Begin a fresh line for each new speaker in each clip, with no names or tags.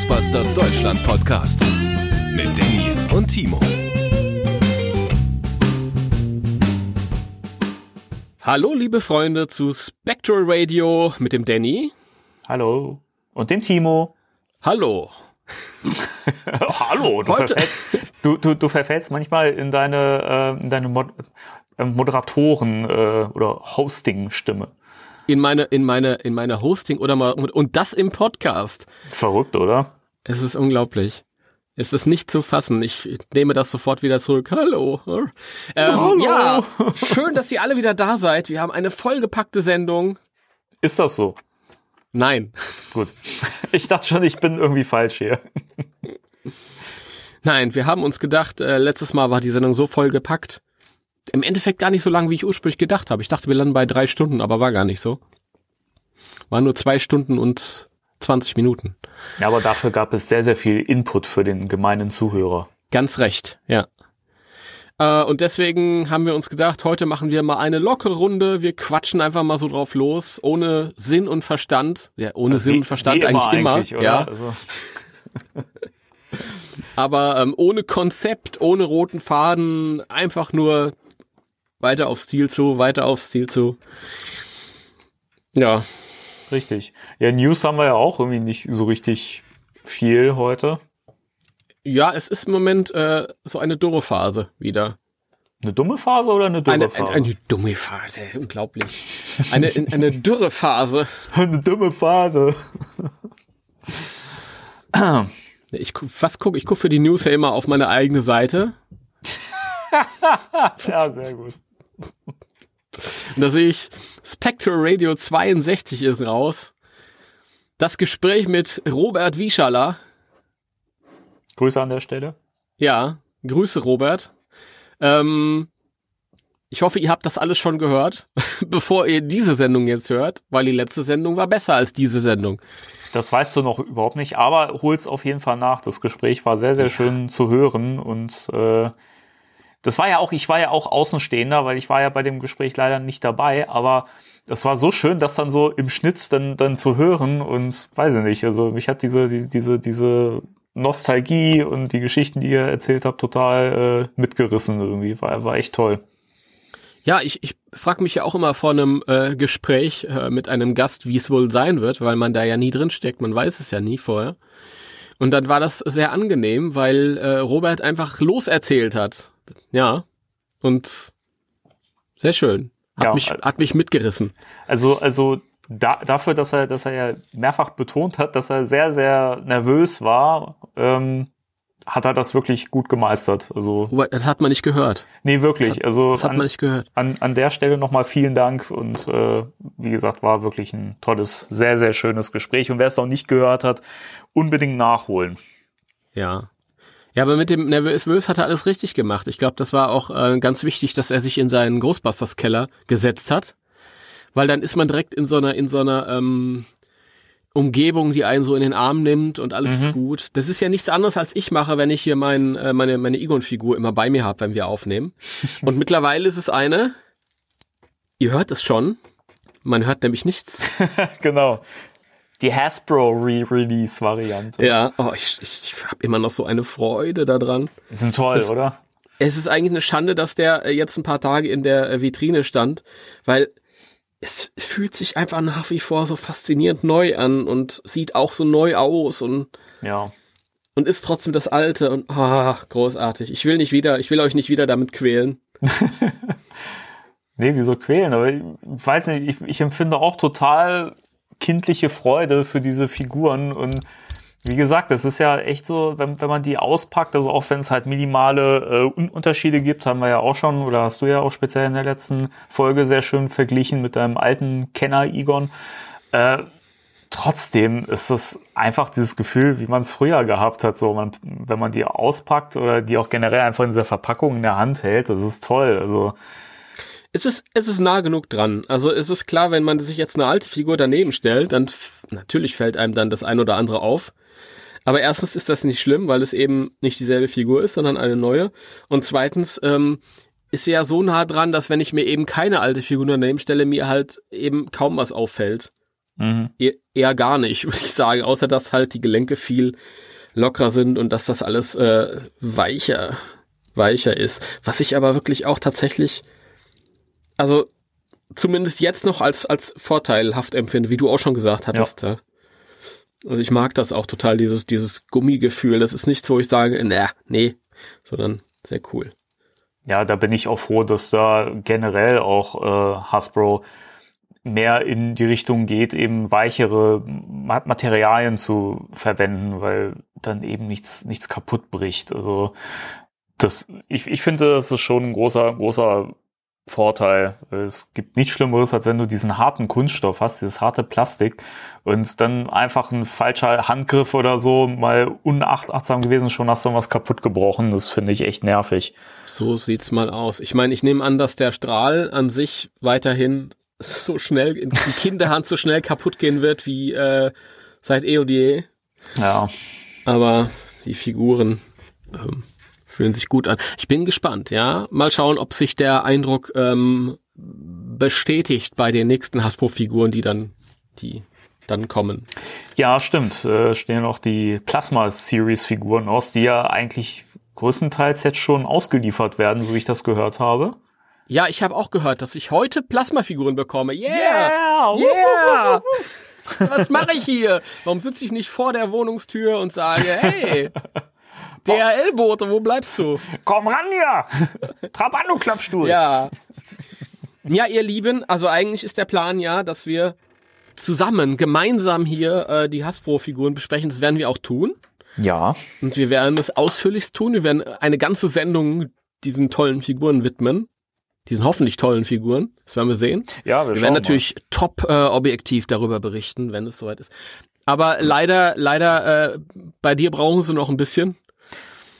Ghostbusters Deutschland Podcast mit Danny und Timo.
Hallo, liebe Freunde zu Spectral Radio mit dem Danny.
Hallo. Und dem Timo.
Hallo.
Hallo. Du verfällst, du, du, du verfällst manchmal in deine, äh, in deine Mod äh, Moderatoren äh, oder Hosting-Stimme.
In meine, in meine, in meine Hosting oder mal, und das im Podcast.
Verrückt, oder?
Es ist unglaublich. Es ist nicht zu fassen. Ich nehme das sofort wieder zurück. Hallo. Ähm,
Hallo.
Ja, schön, dass ihr alle wieder da seid. Wir haben eine vollgepackte Sendung.
Ist das so?
Nein.
Gut. Ich dachte schon, ich bin irgendwie falsch hier.
Nein, wir haben uns gedacht, äh, letztes Mal war die Sendung so vollgepackt. Im Endeffekt gar nicht so lang, wie ich ursprünglich gedacht habe. Ich dachte, wir landen bei drei Stunden, aber war gar nicht so. War nur zwei Stunden und 20 Minuten.
Ja, aber dafür gab es sehr, sehr viel Input für den gemeinen Zuhörer.
Ganz recht, ja. Äh, und deswegen haben wir uns gedacht, heute machen wir mal eine lockere Runde. Wir quatschen einfach mal so drauf los, ohne Sinn und Verstand. Ja, ohne
Also
Sinn
wie-
und Verstand eigentlich immer.
eigentlich, oder?
Ja,
Also,
aber ähm, ohne Konzept, ohne roten Faden, einfach nur weiter aufs Ziel zu, weiter aufs Ziel zu. Ja,
richtig. Ja, News haben wir ja auch irgendwie nicht so richtig viel heute.
ja, es ist im Moment äh, so eine dürre Phase wieder.
Eine dumme Phase oder eine dumme
Eine,
Phase?
eine, eine dumme Phase, unglaublich. Eine, eine dürre Phase.
eine dumme Phase.
Ich, was guck, ich guck für die News ja immer auf meine eigene Seite.
Ja, sehr gut.
Und da sehe ich, Spectre Radio 62 ist raus. Das Gespräch mit Robert Wieschala.
Grüße an der Stelle.
Ja, Grüße Robert. Ähm, ich hoffe, ihr habt das alles schon gehört, bevor ihr diese Sendung jetzt hört, weil die letzte Sendung war besser als diese Sendung.
Das weißt du noch überhaupt nicht, aber hol's auf jeden Fall nach. Das Gespräch war sehr, sehr schön zu hören und äh, das war ja auch, ich war ja auch Außenstehender, weil ich war ja bei dem Gespräch leider nicht dabei, aber das war so schön, das dann so im Schnitt dann, dann zu hören und weiß ich nicht, also mich hat diese, die- diese, diese Nostalgie und die Geschichten, die ihr erzählt habt, total äh, mitgerissen irgendwie. War, war echt toll.
Ja, ich, ich frage mich ja auch immer vor einem äh, Gespräch äh, mit einem Gast, wie es wohl sein wird, weil man da ja nie drin steckt, man weiß es ja nie vorher. Und dann war das sehr angenehm, weil äh, Robert einfach loserzählt hat. Ja. Und sehr schön. Hat,
Ja,
mich, hat mich mitgerissen.
Also, also da, dafür, dass er, dass er ja mehrfach betont hat, dass er sehr, sehr nervös war, ähm, hat er das wirklich gut gemeistert. Also,
das hat man nicht gehört.
nee, wirklich.
Das hat,
also
das hat man
an,
nicht gehört.
an, an der Stelle nochmal vielen Dank und äh, wie gesagt, war wirklich ein tolles, sehr, sehr schönes Gespräch. Und wer es noch nicht gehört hat, unbedingt nachholen.
Ja. Ja, aber mit dem Nervös hat er alles richtig gemacht. Ich glaube, das war auch äh, ganz wichtig, dass er sich in seinen Ghostbusters-Keller gesetzt hat. Weil dann ist man direkt in so einer, in so einer ähm, Umgebung, die einen so in den Arm nimmt und alles ist gut. Das ist ja nichts anderes, als ich mache, wenn ich hier mein, äh, meine, meine Egon-Figur immer bei mir habe, wenn wir aufnehmen. Und mittlerweile ist es eine, ihr hört es schon, man hört nämlich nichts.
genau. Die Hasbro Re-Release-Variante.
Ja, oh, ich, ich, ich habe immer noch so eine Freude daran.
Die sind toll, oder?
Es ist eigentlich eine Schande, dass der äh, jetzt ein paar Tage in der äh, Vitrine stand, weil es fühlt sich einfach nach wie vor so faszinierend neu an und sieht auch so neu aus und,
Ja.
und ist trotzdem das Alte und ah, großartig. Ich will nicht wieder, ich will euch nicht wieder damit quälen.
Nee, wieso quälen? Aber ich weiß nicht, ich, ich empfinde auch total kindliche Freude für diese Figuren und wie gesagt, das ist ja echt so, wenn, wenn man die auspackt, also auch wenn es halt minimale äh, Un- Unterschiede gibt, haben wir ja auch schon, oder hast du ja auch speziell in der letzten Folge sehr schön verglichen mit deinem alten Kenner Egon. Äh, trotzdem ist es einfach dieses Gefühl, wie man es früher gehabt hat, so man, wenn man die auspackt oder die auch generell einfach in dieser Verpackung in der Hand hält, das ist toll. Also
Es ist, es ist nah genug dran. Also es ist klar, wenn man sich jetzt eine alte Figur daneben stellt, dann natürlich fällt einem dann das ein oder andere auf. Aber erstens ist das nicht schlimm, weil es eben nicht dieselbe Figur ist, sondern eine neue. Und zweitens ähm, ist sie ja so nah dran, dass wenn ich mir eben keine alte Figur daneben stelle, mir halt eben kaum was auffällt. mhm. eher, eher, gar nicht, würde ich sagen, außer dass halt die Gelenke viel lockerer sind und dass das alles äh, weicher, weicher ist. Was ich aber wirklich auch tatsächlich, also zumindest jetzt noch als, als vorteilhaft empfinde, wie du auch schon gesagt hattest. Ja. Also ich mag das auch total, dieses, dieses Gummigefühl. Das ist nichts, wo ich sage, na, nee, sondern sehr cool.
Ja, da bin ich auch froh, dass da generell auch äh, Hasbro mehr in die Richtung geht, eben weichere Materialien zu verwenden, weil dann eben nichts, nichts kaputt bricht. Also das, ich, ich finde, das ist schon ein großer, großer Vorteil. Es gibt nichts Schlimmeres, als wenn du diesen harten Kunststoff hast, dieses harte Plastik und dann einfach ein falscher Handgriff oder so mal unachtsam gewesen, schon hast du was kaputt gebrochen. Das finde ich echt nervig.
So sieht's mal aus. Ich meine, ich nehme an, dass der Strahl an sich weiterhin so schnell in Kinderhand so schnell kaputt gehen wird wie äh, seit eh und je.
Ja.
Aber die Figuren ähm, fühlen sich gut an. Ich bin gespannt, ja. Mal schauen, ob sich der Eindruck ähm, bestätigt bei den nächsten Hasbro-Figuren, die dann, die dann kommen.
Ja, stimmt. Äh, stehen auch die Plasma-Series-Figuren aus, die ja eigentlich größtenteils jetzt schon ausgeliefert werden, so wie ich das gehört habe.
Ja, ich habe auch gehört, dass ich heute Plasmafiguren bekomme. Yeah! Yeah! yeah. Was mache ich hier? Warum sitze ich nicht vor der Wohnungstür und sage, hey, DHL-Bote, wo bleibst du?
Komm ran hier! Trabando Klappstuhl.
Ja. Ja, ihr Lieben, also eigentlich ist der Plan ja, dass wir zusammen, gemeinsam hier äh, die Hasbro-Figuren besprechen. Das werden wir auch tun.
Ja.
Und wir werden es ausführlichst tun. Wir werden eine ganze Sendung diesen tollen Figuren widmen diesen hoffentlich tollen Figuren. Das werden wir sehen.
Ja, wir,
wir werden natürlich mal. top äh, objektiv darüber berichten, wenn es soweit ist. Aber leider, leider, äh, bei dir brauchen sie noch ein bisschen.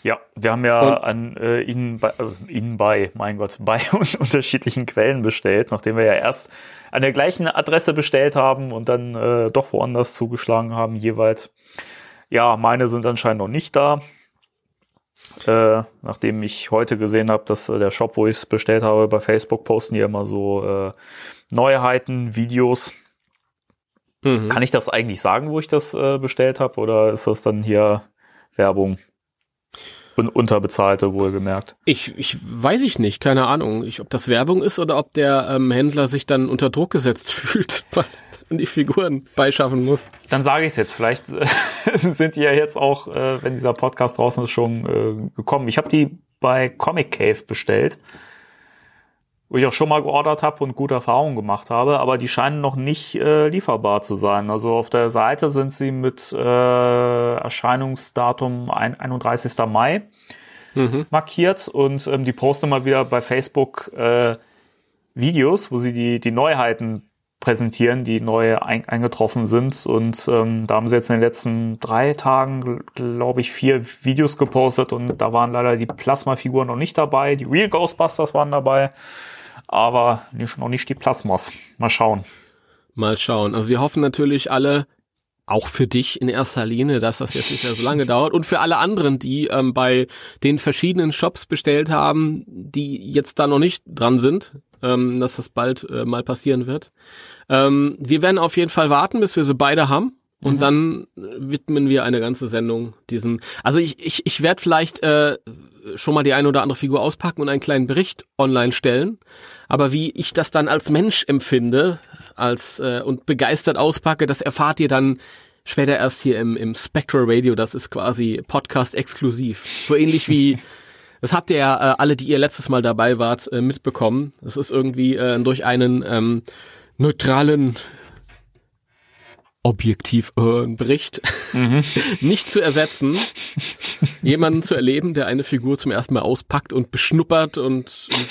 Ja, wir haben ja und, an äh, Ihnen, bei, Ihnen bei, mein Gott, bei unterschiedlichen Quellen bestellt, nachdem wir ja erst an der gleichen Adresse bestellt haben und dann äh, doch woanders zugeschlagen haben jeweils. Ja, meine sind anscheinend noch nicht da. Äh, nachdem ich heute gesehen habe, dass äh, der Shop, wo ich es bestellt habe, bei Facebook posten die immer so äh, Neuheiten, Videos. Mhm. Kann ich das eigentlich sagen, wo ich das äh, bestellt habe, oder ist das dann hier Werbung? Und unterbezahlte, wohlgemerkt.
Ich, ich weiß ich nicht, keine Ahnung, ich, ob das Werbung ist oder ob der ähm, Händler sich dann unter Druck gesetzt fühlt die Figuren beischaffen muss.
Dann sage ich es jetzt. Vielleicht äh, sind die ja jetzt auch, äh, wenn dieser Podcast draußen ist, schon äh, gekommen. Ich habe die bei Comic Cave bestellt, wo ich auch schon mal geordert habe und gute Erfahrungen gemacht habe, aber die scheinen noch nicht äh, lieferbar zu sein. Also auf der Seite sind sie mit äh, Erscheinungsdatum ein, 31. Mai mhm. markiert und ähm, die posten mal wieder bei Facebook äh, Videos, wo sie die, die Neuheiten präsentieren, die neu ein, eingetroffen sind. Und ähm, da haben sie jetzt in den letzten drei Tagen, glaube ich, vier Videos gepostet und da waren leider die Plasma-Figuren noch nicht dabei. Die Real Ghostbusters waren dabei, aber nicht, noch nicht die Plasmas. Mal schauen.
Mal schauen. Also wir hoffen natürlich alle, auch für dich in erster Linie, dass das jetzt nicht mehr so lange dauert und für alle anderen, die ähm, bei den verschiedenen Shops bestellt haben, die jetzt da noch nicht dran sind, ähm, dass das bald äh, mal passieren wird. Ähm, wir werden auf jeden Fall warten, bis wir sie beide haben. Und mhm. dann widmen wir eine ganze Sendung diesen. Also ich, ich, ich werde vielleicht äh, schon mal die eine oder andere Figur auspacken und einen kleinen Bericht online stellen. Aber wie ich das dann als Mensch empfinde, als äh, und begeistert auspacke, das erfahrt ihr dann später erst hier im, im Spectral Radio. Das ist quasi Podcast exklusiv. So ähnlich wie das habt ihr ja äh, alle, die ihr letztes Mal dabei wart, äh, mitbekommen. Das ist irgendwie äh, durch einen ähm, neutralen objektiv äh, Bericht mhm. nicht zu ersetzen, jemanden zu erleben, der eine Figur zum ersten Mal auspackt und beschnuppert und, und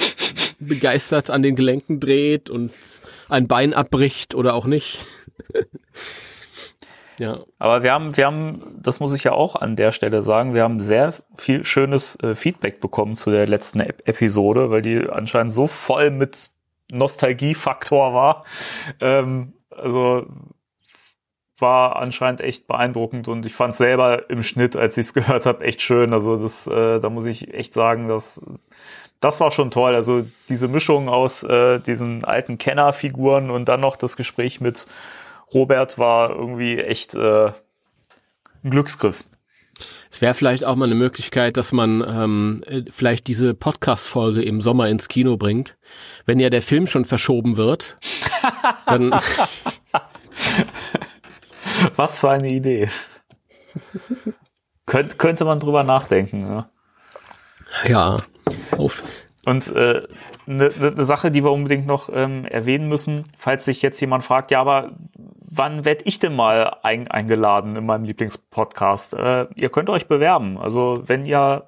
begeistert an den Gelenken dreht und ein Bein abbricht oder auch nicht.
ja. Aber wir haben, wir haben, das muss ich ja auch an der Stelle sagen, wir haben sehr viel schönes äh, Feedback bekommen zu der letzten Ep Episode, weil die anscheinend so voll mit Nostalgiefaktor war. Ähm, also war anscheinend echt beeindruckend und ich fand selber im Schnitt, als ich es gehört habe, echt schön. Also das, äh, da muss ich echt sagen, dass das war schon toll. Also diese Mischung aus äh, diesen alten Kennerfiguren und dann noch das Gespräch mit Robert war irgendwie echt äh, ein Glücksgriff.
Es wäre vielleicht auch mal eine Möglichkeit, dass man ähm, äh, vielleicht diese Podcast-Folge im Sommer ins Kino bringt. Wenn ja der Film schon verschoben wird, dann
Was für eine Idee. Könnt, könnte man drüber nachdenken. Ja.
ja, auf.
Und eine äh, ne, ne Sache, die wir unbedingt noch ähm, erwähnen müssen, falls sich jetzt jemand fragt, ja, aber wann werde ich denn mal ein, eingeladen in meinem Lieblingspodcast? Äh, ihr könnt euch bewerben. Also wenn ihr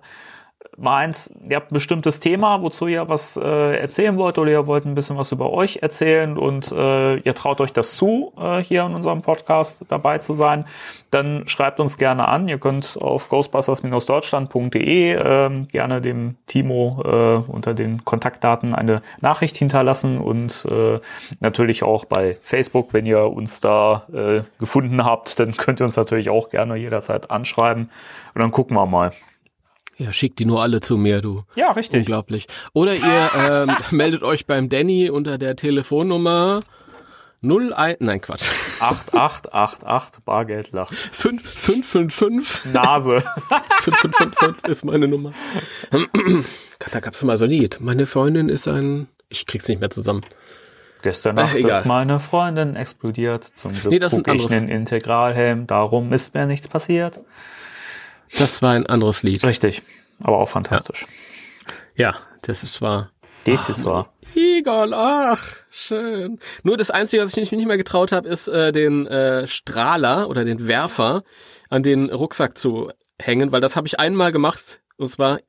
meint, ihr habt ein bestimmtes Thema, wozu ihr was äh, erzählen wollt oder ihr wollt ein bisschen was über euch erzählen und äh, ihr traut euch das zu, äh, hier in unserem Podcast dabei zu sein, dann schreibt uns gerne an. Ihr könnt auf ghostbusters-deutschland.de äh, gerne dem Timo äh, unter den Kontaktdaten eine Nachricht hinterlassen und äh, natürlich auch bei Facebook, wenn ihr uns da äh, gefunden habt, dann könnt ihr uns natürlich auch gerne jederzeit anschreiben und dann gucken wir mal.
Ja, schickt die nur alle zu mir, du.
Ja, richtig.
Unglaublich. Oder ihr ähm, meldet euch beim Danny unter der Telefonnummer 01, nein, Quatsch.
8888 Bargeld lacht.
555
Nase.
5555 ist meine Nummer. da gab's mal so ein Lied. Meine Freundin ist ein, ich krieg's nicht mehr zusammen.
Gestern Nacht
Ach, egal.
ist meine Freundin explodiert. Zum Glück
Nee, das ist
trug
ein
ich einen Integralhelm. Darum ist mir nichts passiert.
Das war ein anderes Lied.
Richtig. Aber auch fantastisch.
Ja, das ist wahr.
Das ist wahr.
Egon, ach, schön. Nur das Einzige, was ich mich nicht mehr getraut habe, ist äh, den äh, Strahler oder den Werfer an den Rucksack zu hängen, weil das habe ich einmal gemacht und zwar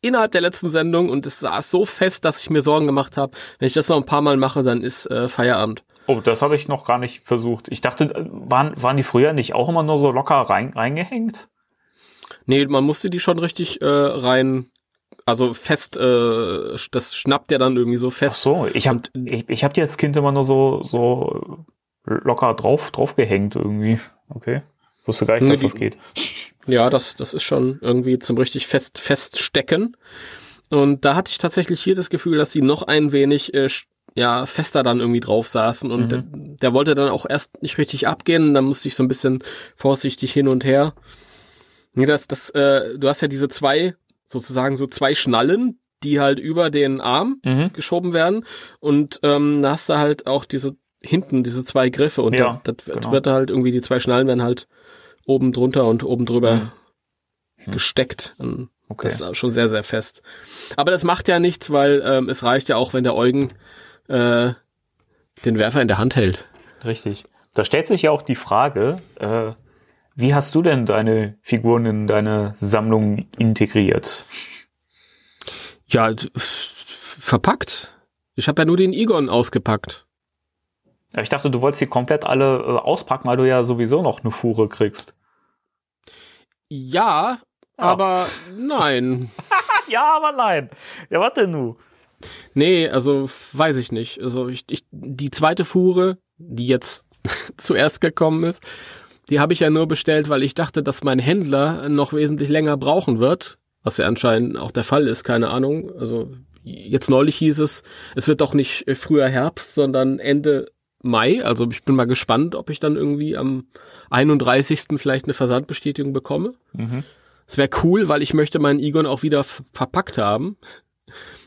innerhalb der letzten Sendung und es saß so fest, dass ich mir Sorgen gemacht habe, wenn ich das noch ein paar Mal mache, dann ist äh, Feierabend.
Oh, das habe ich noch gar nicht versucht. Ich dachte, äh, waren, waren die früher nicht auch immer nur so locker rein, reingehängt?
Nee, man musste die schon richtig äh, rein, also fest, äh, das schnappt ja dann irgendwie so
Ach
fest.
so, ich habe
Und-
ich, ich hab die als Kind immer nur so, so locker drauf, drauf gehängt irgendwie. Okay. Wusste gar nicht, dass
die-
das geht.
Ja, das, das ist schon irgendwie zum richtig fest feststecken. Und da hatte ich tatsächlich hier das Gefühl, dass sie noch ein wenig äh, ja, fester dann irgendwie drauf saßen und
Mhm.
der, der wollte dann auch erst nicht richtig abgehen dann musste ich so ein bisschen vorsichtig hin und her. Nee, das, das, äh, du hast ja diese zwei, sozusagen so zwei Schnallen, die halt über den Arm
Mhm.
geschoben werden und ähm, da hast du halt auch diese hinten diese zwei Griffe und
Ja,
da, das wird-
genau.
wird halt irgendwie die zwei Schnallen werden halt oben drunter und oben drüber gesteckt. Und
Mhm. Okay.
Das ist schon sehr, sehr fest. Aber das macht ja nichts, weil ähm, es reicht ja auch, wenn der Eugen äh, den Werfer in der Hand hält.
Richtig. Da stellt sich ja auch die Frage, äh, wie hast du denn deine Figuren in deine Sammlung integriert?
Ja, verpackt. Ich habe ja nur den Egon ausgepackt.
Ja, Ich dachte, du wolltest die komplett alle äh, auspacken, weil du ja sowieso noch eine Fuhre kriegst.
Ja, aber nein.
Ja, aber nein. Ja, warte nu.
Nee, also weiß ich nicht. Also ich, ich die zweite Fuhre, die jetzt zuerst gekommen ist, die habe ich ja nur bestellt, weil ich dachte, dass mein Händler noch wesentlich länger brauchen wird, was ja anscheinend auch der Fall ist, keine Ahnung. Also jetzt neulich hieß es, es wird doch nicht äh, früher Herbst, sondern Ende Mai. Also ich bin mal gespannt, ob ich dann irgendwie am 31. vielleicht eine Versandbestätigung bekomme.
Mhm.
Es wäre cool, weil ich möchte meinen Egon auch wieder verpackt haben.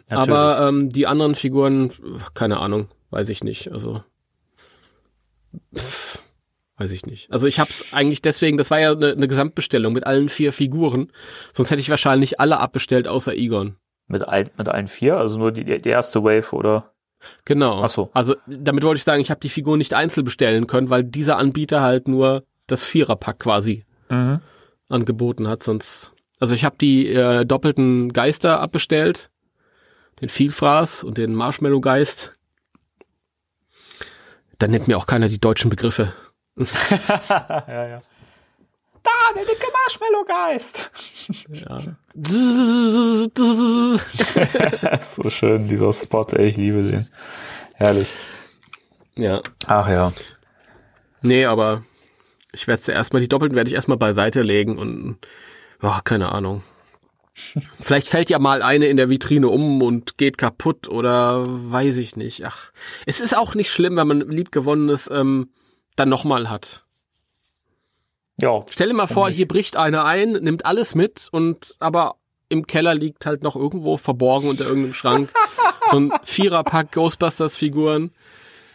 Aber ähm, die anderen Figuren, keine Ahnung, weiß ich nicht. Also pff, weiß ich nicht. Also ich habe es eigentlich deswegen, das war ja eine, eine Gesamtbestellung mit allen vier Figuren. Sonst hätte ich wahrscheinlich alle abbestellt außer Egon.
mit, ein, mit allen vier, also nur die, die erste Wave oder?
Genau.
Ach so.
Also damit wollte ich sagen, ich habe die Figuren nicht einzeln bestellen können, weil dieser Anbieter halt nur das Viererpack quasi
Mhm.
angeboten hat. Sonst, also ich habe die äh, doppelten Geister abbestellt, den Vielfraß und den Marshmallow-Geist. Dann nennt mir auch keiner die deutschen Begriffe.
ja, ja. Da, der dicke Marshmallow-Geist.
Ja.
so schön, dieser Spot, ey, ich liebe den. Herrlich.
ja.
Ach ja.
Nee, aber ich werde erstmal, die doppelten werde ich erstmal beiseite legen und ja, keine Ahnung. Vielleicht fällt ja mal eine in der Vitrine um und geht kaputt oder weiß ich nicht. Ach, es ist auch nicht schlimm, wenn man liebgewonnenes ähm, dann nochmal hat.
Ja.
Stell dir mal vor, hier bricht einer ein, nimmt alles mit und aber im Keller liegt halt noch irgendwo verborgen unter irgendeinem Schrank so ein Viererpack Ghostbusters-Figuren.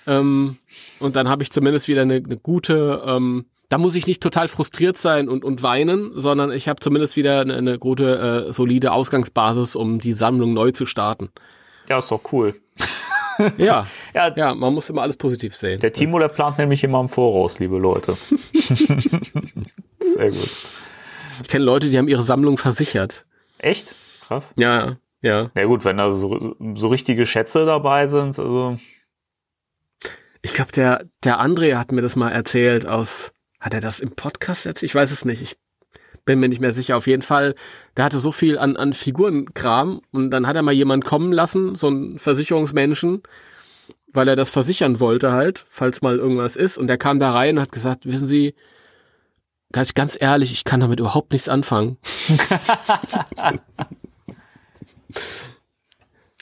Ähm, und dann habe ich zumindest wieder eine, eine gute, ähm, da muss ich nicht total frustriert sein und, und weinen, sondern ich habe zumindest wieder eine, eine gute, äh, solide Ausgangsbasis, um die Sammlung neu zu starten.
Ja, ist doch cool.
Ja,
Ja,
ja, man muss immer alles positiv sehen.
der Timo, der plant nämlich immer im Voraus, liebe Leute. Sehr gut.
Ich kenne Leute, die haben ihre Sammlung versichert.
Echt? Krass.
Ja, ja.
Ja gut, wenn da so, so richtige Schätze dabei sind, also
Ich glaube, der, der André hat mir das mal erzählt aus, hat er das im Podcast erzählt? Ich weiß es nicht. Ich bin mir nicht mehr sicher. Auf jeden Fall, der hatte so viel an, an Figurenkram und dann hat er mal jemand kommen lassen, so ein Versicherungsmenschen, weil er das versichern wollte halt, falls mal irgendwas ist. Und der kam da rein und hat gesagt, wissen Sie, ganz, ganz ehrlich, ich kann damit überhaupt nichts anfangen.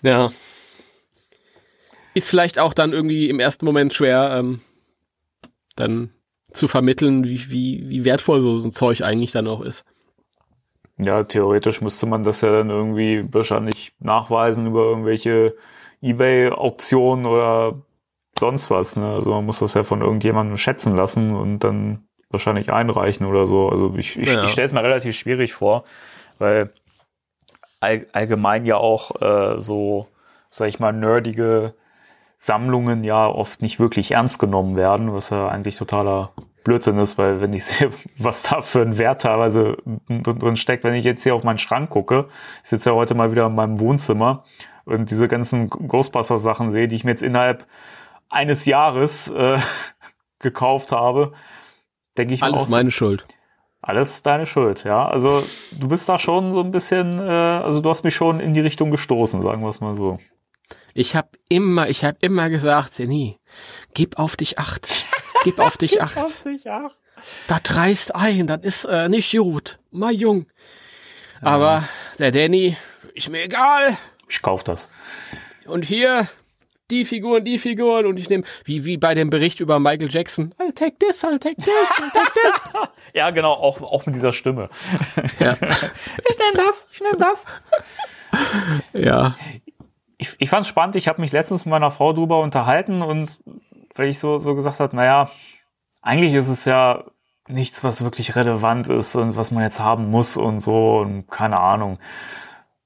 ja. Ist vielleicht auch dann irgendwie im ersten Moment schwer, ähm, dann zu vermitteln, wie, wie, wie wertvoll so, so ein Zeug eigentlich dann auch ist.
ja, theoretisch müsste man das ja dann irgendwie wahrscheinlich nachweisen über irgendwelche Ebay-Auktionen oder sonst was. Ne? Also man muss das ja von irgendjemandem schätzen lassen und dann wahrscheinlich einreichen oder so. Also ich, ich,
Ja.
ich stelle es mir relativ schwierig vor, weil all, allgemein ja auch äh, so, sag ich mal, nerdige Sammlungen ja oft nicht wirklich ernst genommen werden, was ja eigentlich totaler Blödsinn ist, weil wenn ich sehe, was da für ein Wert teilweise drin steckt, wenn ich jetzt hier auf meinen Schrank gucke, ich sitze ja heute mal wieder in meinem Wohnzimmer und diese ganzen Ghostbusters-Sachen sehe, die ich mir jetzt innerhalb eines Jahres äh, gekauft habe, denke ich mir
Alles
auch
meine Schuld.
alles deine Schuld, ja. Also du bist da schon so ein bisschen, äh, also du hast mich schon in die Richtung gestoßen, sagen wir es mal so.
Ich habe immer, ich habe immer gesagt, nie, gib auf dich acht. Gib auf dich acht. Das reißt ein, das ist äh, nicht gut. Mal jung. Aber der Danny, ist mir egal.
Ich kauf das.
Und hier die Figuren, die Figuren und ich nehme, wie, wie bei dem Bericht über Michael Jackson, I'll take this, I'll take this, I'll take this.
Ja, genau, auch, auch mit dieser Stimme.
ja.
Ich nehme das, ich nehme das.
ja.
Ich, ich fand es spannend, ich habe mich letztens mit meiner Frau drüber unterhalten und weil ich so, so gesagt habe, naja, eigentlich ist es ja nichts, was wirklich relevant ist und was man jetzt haben muss und so und keine Ahnung.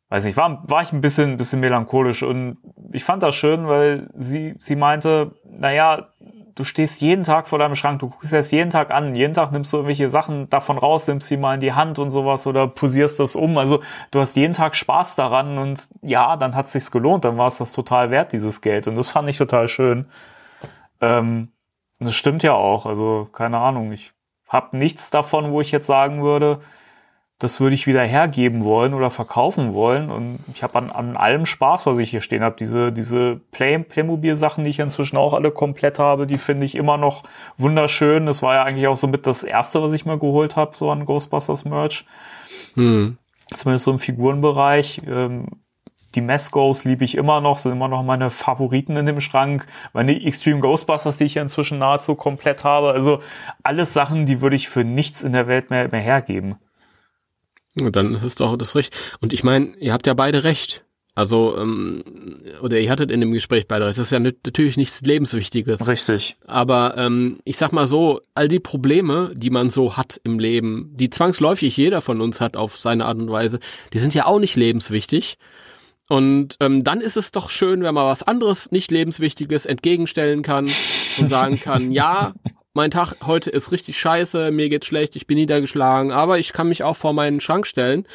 Weiß nicht, war, war ich ein bisschen, bisschen melancholisch und ich fand das schön, weil sie, sie meinte, naja, du stehst jeden Tag vor deinem Schrank, du guckst das jeden Tag an, jeden Tag nimmst du irgendwelche Sachen davon raus, nimmst sie mal in die Hand und sowas oder posierst das um. Also du hast jeden Tag Spaß daran und ja, dann hat es sich gelohnt, dann war es das total wert, dieses Geld. Und das fand ich total schön. Ähm, das stimmt ja auch. Also keine Ahnung, ich habe nichts davon, wo ich jetzt sagen würde, das würde ich wieder hergeben wollen oder verkaufen wollen. Und ich habe an, an allem Spaß, was ich hier stehen habe. Diese, diese Play, Playmobil-Sachen, die ich inzwischen auch alle komplett habe, die finde ich immer noch wunderschön. Das war ja eigentlich auch so mit das erste, was ich mir geholt habe, so an Ghostbusters Merch.
Hm.
Zumindest so im Figurenbereich. Ähm, die Mescos liebe ich immer noch, sind immer noch meine Favoriten in dem Schrank. Meine Extreme Ghostbusters, die ich ja inzwischen nahezu komplett habe. Also alles Sachen, die würde ich für nichts in der Welt mehr, mehr hergeben.
Und dann ist es doch das Recht. Und ich meine, ihr habt ja beide recht. Also, ähm, oder ihr hattet in dem Gespräch beide recht. Das ist ja nat- natürlich nichts Lebenswichtiges.
Richtig.
Aber ähm, ich sag mal so, all die Probleme, die man so hat im Leben, die zwangsläufig jeder von uns hat auf seine Art und Weise, die sind ja auch nicht lebenswichtig. Und ähm, dann ist es doch schön, wenn man was anderes, nicht lebenswichtiges entgegenstellen kann und sagen kann, ja, mein Tag heute ist richtig scheiße, mir geht's schlecht, ich bin niedergeschlagen, aber ich kann mich auch vor meinen Schrank stellen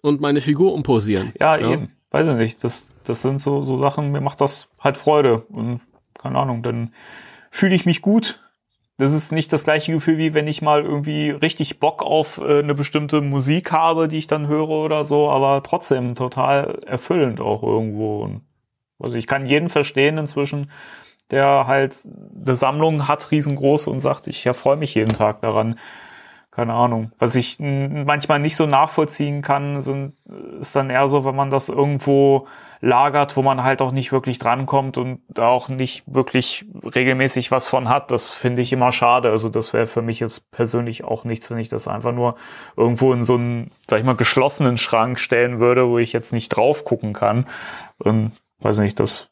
und meine Figur umposieren.
Ja, eben. Weiß ich nicht. Das, das sind so, so Sachen, mir macht das halt Freude. Und keine Ahnung, dann fühle ich mich gut. Das ist nicht das gleiche Gefühl, wie wenn ich mal irgendwie richtig Bock auf äh, eine bestimmte Musik habe, die ich dann höre oder so, aber trotzdem total erfüllend auch irgendwo. Und also ich kann jeden verstehen inzwischen, der halt eine Sammlung hat, riesengroß und sagt, ich erfreue mich jeden Tag daran. keine Ahnung. Was ich manchmal nicht so nachvollziehen kann, sind, ist dann eher so, wenn man das irgendwo lagert, wo man halt auch nicht wirklich drankommt und da auch nicht wirklich regelmäßig was von hat. Das finde ich immer schade. Also das wäre für mich jetzt persönlich auch nichts, wenn ich das einfach nur irgendwo in so einen, sag ich mal, geschlossenen Schrank stellen würde, wo ich jetzt nicht drauf gucken kann. Und weiß nicht, das,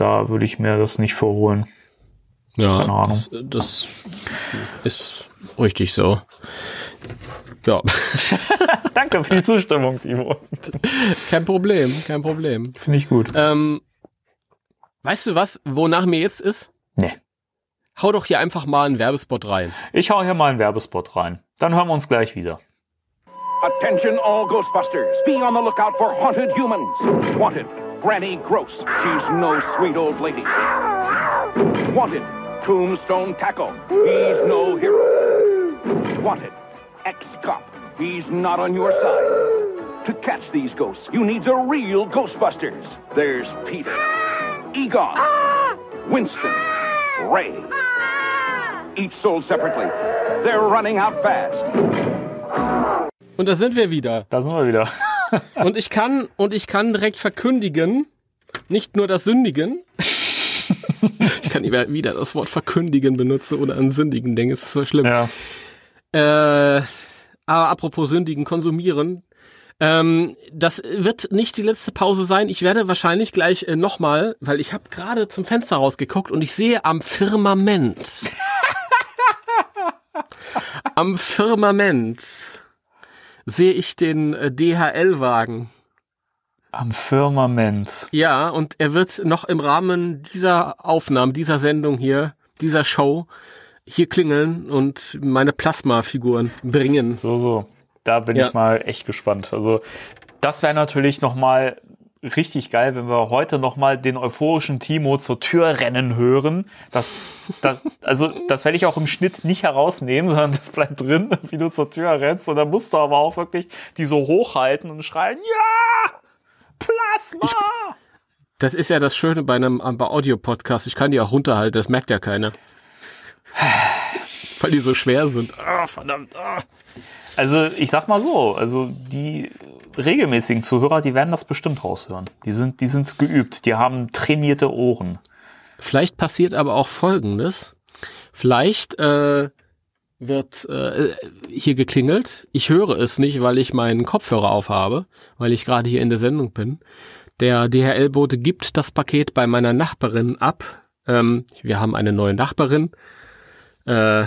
da würde ich mir das nicht vorholen.
Ja, das, das ist richtig so. Ja.
Danke für die Zustimmung, Timo.
Kein Problem, kein Problem.
Finde ich gut.
Ähm, weißt du was, wonach mir jetzt ist?
Nee.
Hau doch hier einfach mal einen Werbespot rein.
Ich hau hier mal einen Werbespot rein. Dann hören wir uns gleich wieder.
Attention all Ghostbusters. Be on the lookout for haunted humans. Wanted, Granny Gross. She's no sweet old lady. Wanted, Tombstone Tackle. He's no hero. Wanted, ex-cop. He's not on your side. To catch these ghosts, you need the real Ghostbusters. There's Peter, Egon, Winston, Ray. Each sold separately. They're running out fast.
Und da sind wir wieder.
Da sind wir wieder.
und ich kann, und ich kann direkt verkündigen, nicht nur das Sündigen. ich kann wieder das Wort verkündigen benutzen oder an Sündigen denken, es ist so schlimm.
Ja.
Äh, aber apropos Sündigen, konsumieren. Ähm, das wird nicht die letzte Pause sein. Ich werde wahrscheinlich gleich äh, nochmal, weil ich habe gerade zum Fenster rausgeguckt und ich sehe am Firmament. am Firmament sehe ich den äh, DHL-Wagen.
Am Firmament.
Ja, und er wird noch im Rahmen dieser Aufnahme, dieser Sendung hier, dieser Show, hier klingeln und meine Plasma-Figuren bringen.
So, so. Da bin
Ja.
ich mal echt gespannt. Also, das wäre natürlich noch mal richtig geil, wenn wir heute noch mal den euphorischen Timo zur Tür rennen hören. Das, das, also, das werde ich auch im Schnitt nicht herausnehmen, sondern das bleibt drin, wie du zur Tür rennst. Und dann musst du aber auch wirklich die so hochhalten und schreien, ja! Plasma!
Das ist ja das Schöne bei einem bei Audio-Podcast. Ich kann die auch runterhalten, das merkt ja keiner. Weil die so schwer sind. Ah, verdammt. Ah.
Also ich sag mal so, also die regelmäßigen Zuhörer, die werden das bestimmt raushören. Die sind, die sind geübt, die haben trainierte Ohren.
Vielleicht passiert aber auch Folgendes. Vielleicht äh, wird äh, hier geklingelt. Ich höre es nicht, weil ich meinen Kopfhörer aufhabe, weil ich gerade hier in der Sendung bin. Der DHL-Bote gibt das Paket bei meiner Nachbarin ab. Ähm, wir haben eine neue Nachbarin. Äh,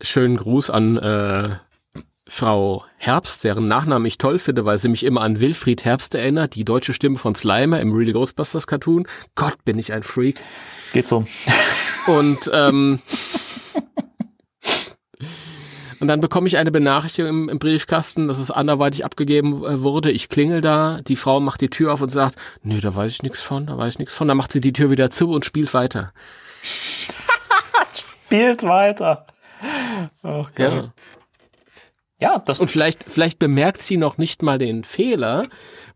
schönen Gruß an äh, Frau Herbst, deren Nachnamen ich toll finde, weil sie mich immer an Wilfried Herbst erinnert, die deutsche Stimme von Slimer im Real Ghostbusters Cartoon. Gott, bin ich ein Freak.
Geht so.
Und ähm, und dann bekomme ich eine Benachrichtigung im, im Briefkasten, dass es anderweitig abgegeben äh, wurde. Ich klingel da, die Frau macht die Tür auf und sagt, nö, da weiß ich nichts von, da weiß ich nichts von. Dann macht sie die Tür wieder zu und spielt weiter.
Spielt weiter. Ach, geil.
Ja.
Ja, das
Und vielleicht, vielleicht bemerkt sie noch nicht mal den Fehler,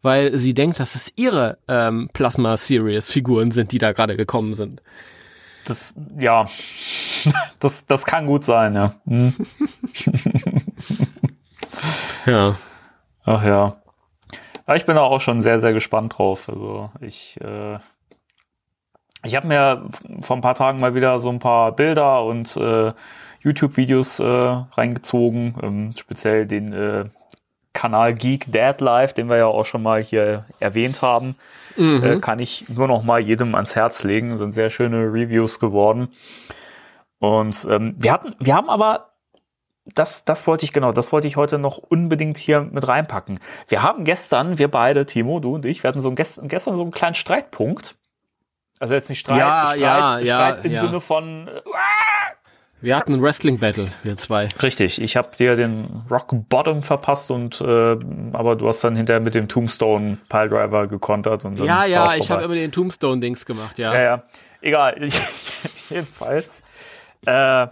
weil sie denkt, dass es ihre ähm, Plasma Series Figuren sind, die da gerade gekommen sind.
das, ja, das, das kann gut sein, ja. Hm.
Ja.
Ach ja. Aber ich bin da auch schon sehr, sehr gespannt drauf. Also ich, äh, ich habe mir vor ein paar Tagen mal wieder so ein paar Bilder und äh, YouTube-Videos äh, reingezogen, ähm, speziell den äh, Kanal Geek Dad Live, den wir ja auch schon mal hier erwähnt haben, äh, kann ich nur noch mal jedem ans Herz legen. Sind sehr schöne Reviews geworden. Und ähm, wir hatten, wir haben aber das, das wollte ich genau, das wollte ich heute noch unbedingt hier mit reinpacken. Wir haben gestern, wir beide, Timo, du und ich, wir hatten so ein, gestern, gestern so einen kleinen Streitpunkt. Also jetzt nicht Streit,
Ja,
Streit,
ja, ja,
Streit im
ja.
Sinne von äh,
Wir hatten ein Wrestling Battle, wir zwei.
richtig. Ich habe dir den Rock Bottom verpasst und äh, aber du hast dann hinterher mit dem Tombstone Piledriver gekontert und dann
Ja, ja, ich habe immer den Tombstone Dings gemacht, ja.
Ja, ja. Egal. Jedenfalls. Äh,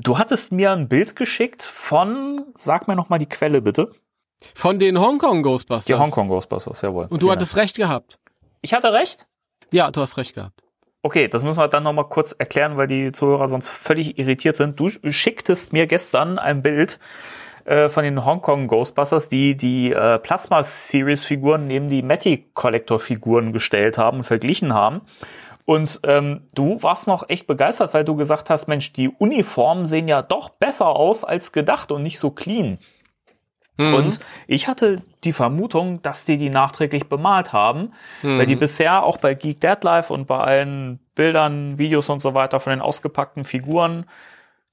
du hattest mir ein Bild geschickt von, sag mir noch mal die Quelle bitte.
Von den Hongkong Ghostbusters.
Die Hongkong Ghostbusters, jawohl.
Und du
Vielen
hattest recht gehabt.
Ich hatte recht?
Ja, du hast recht gehabt.
Okay, das müssen wir dann nochmal kurz erklären, weil die Zuhörer sonst völlig irritiert sind. Du schicktest mir gestern ein Bild äh, von den Hongkong Ghostbusters, die die äh, Plasma Series Figuren neben die Matty Collector Figuren gestellt haben und verglichen haben. Und ähm, du warst noch echt begeistert, weil du gesagt hast, Mensch, die Uniformen sehen ja doch besser aus als gedacht und nicht so clean. Mhm. Und ich hatte die Vermutung, dass die die nachträglich bemalt haben, mhm. weil die bisher auch bei Geek Deadlife und bei allen Bildern, Videos und so weiter von den ausgepackten Figuren,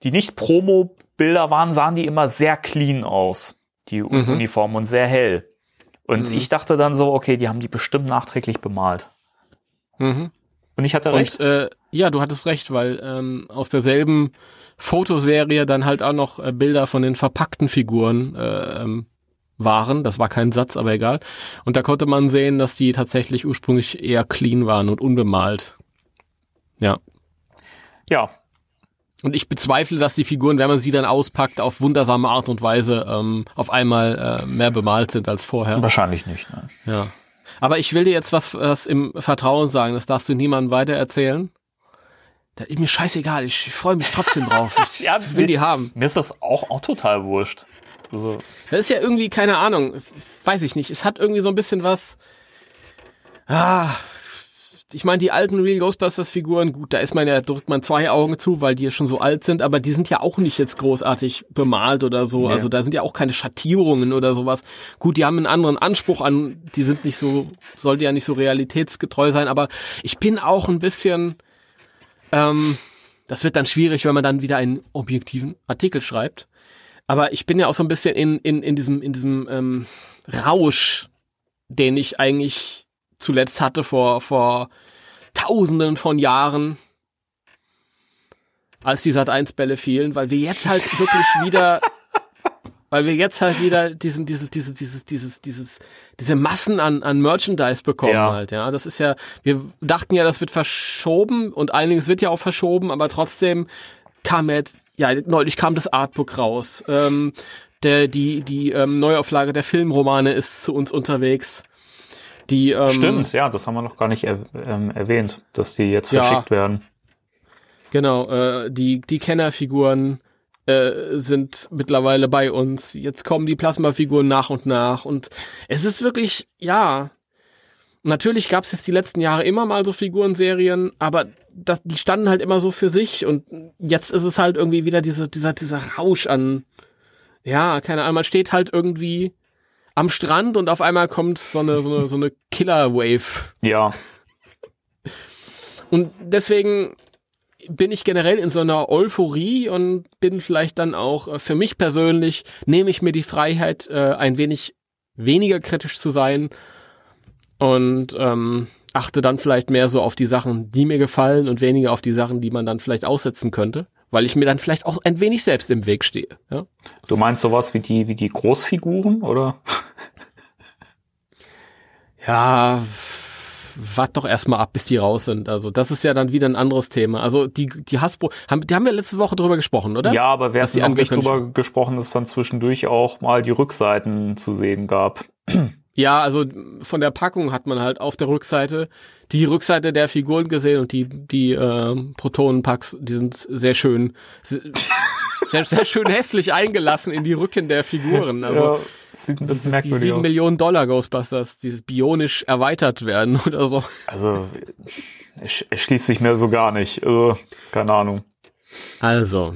die nicht Promo-Bilder waren, sahen die immer sehr clean aus, die mhm. Uniformen und sehr hell. Und mhm. ich dachte dann so, okay, die haben die bestimmt nachträglich bemalt.
Mhm.
Und ich hatte recht.
Und, äh, ja, du hattest recht, weil ähm, aus derselben Fotoserie dann halt auch noch äh, Bilder von den verpackten Figuren äh, ähm, waren. Das war kein Satz, aber egal. Und da konnte man sehen, dass die tatsächlich ursprünglich eher clean waren und unbemalt. Ja.
Ja.
Und ich bezweifle, dass die Figuren, wenn man sie dann auspackt, auf wundersame Art und Weise ähm, auf einmal äh, mehr bemalt sind als vorher.
Wahrscheinlich nicht. Ne?
Ja. Aber ich will dir jetzt was, was im Vertrauen sagen, das darfst du niemandem weiter erzählen. Das ist mir scheißegal, ich freue mich trotzdem drauf. Ich ja, will die haben.
Mir ist das auch, auch total wurscht.
Also. Das ist ja irgendwie, keine Ahnung, weiß ich nicht. Es hat irgendwie so ein bisschen was. Ah, ich meine, die alten Real Ghostbusters Figuren, gut, da ist man ja, drückt man zwei Augen zu, weil die ja schon so alt sind, aber die sind ja auch nicht jetzt großartig bemalt oder so. Nee. Also da sind ja auch keine Schattierungen oder sowas. Gut, die haben einen anderen Anspruch an, die sind nicht so, sollte ja nicht so realitätsgetreu sein, aber ich bin auch ein bisschen, ähm, das wird dann schwierig, wenn man dann wieder einen objektiven Artikel schreibt. Aber ich bin ja auch so ein bisschen in, in, in diesem, in diesem ähm, Rausch, den ich eigentlich zuletzt hatte vor, vor tausenden von Jahren, als die Sat 1 Bälle fielen, weil wir jetzt halt wirklich wieder weil wir jetzt halt wieder diesen, dieses, dieses, dieses, dieses, dieses, diese Massen an, an Merchandise bekommen ja. halt, ja. Das ist ja, wir dachten ja, das wird verschoben und einiges wird ja auch verschoben, aber trotzdem kam jetzt, ja, neulich kam das Artbook raus. Ähm, der, die, die ähm, Neuauflage der Filmromane ist zu uns unterwegs. Die, ähm,
Stimmt, ja, das haben wir noch gar nicht er, ähm, erwähnt, dass die jetzt verschickt ja, werden.
Genau, äh, die, die Kennerfiguren äh, sind mittlerweile bei uns. Jetzt kommen die Plasmafiguren nach und nach und es ist wirklich, ja, natürlich gab es jetzt die letzten Jahre immer mal so Figurenserien, aber das, die standen halt immer so für sich und jetzt ist es halt irgendwie wieder diese, dieser, dieser Rausch an, ja, keine Ahnung, man steht halt irgendwie am Strand und auf einmal kommt so eine, so eine, so eine Killer-Wave.
Ja.
Und deswegen bin ich generell in so einer Euphorie und bin vielleicht dann auch äh, für mich persönlich, nehme ich mir die Freiheit, äh, ein wenig weniger kritisch zu sein und ähm, achte dann vielleicht mehr so auf die Sachen, die mir gefallen und weniger auf die Sachen, die man dann vielleicht aussetzen könnte, weil ich mir dann vielleicht auch ein wenig selbst im Weg stehe. Ja?
Du meinst sowas wie die, wie die Großfiguren, oder?
ja, wart doch erstmal ab, bis die raus sind. Also das ist ja dann wieder ein anderes Thema. Also die, die Hasbro, haben, die haben wir letzte Woche drüber gesprochen, oder?
Ja, aber wer hat noch nicht drüber gesprochen, dass es dann zwischendurch auch mal die Rückseiten zu sehen gab.
Ja, also von der Packung hat man halt auf der Rückseite die Rückseite der Figuren gesehen und die die äh, Protonenpacks, die sind sehr schön, sehr, sehr schön hässlich eingelassen in die Rücken der Figuren. Also ja, sieht bisschen das ist die sieben Millionen Dollar Ghostbusters, die bionisch erweitert werden oder so.
Also es, es schließt sich mir so gar nicht. Also, keine Ahnung.
Also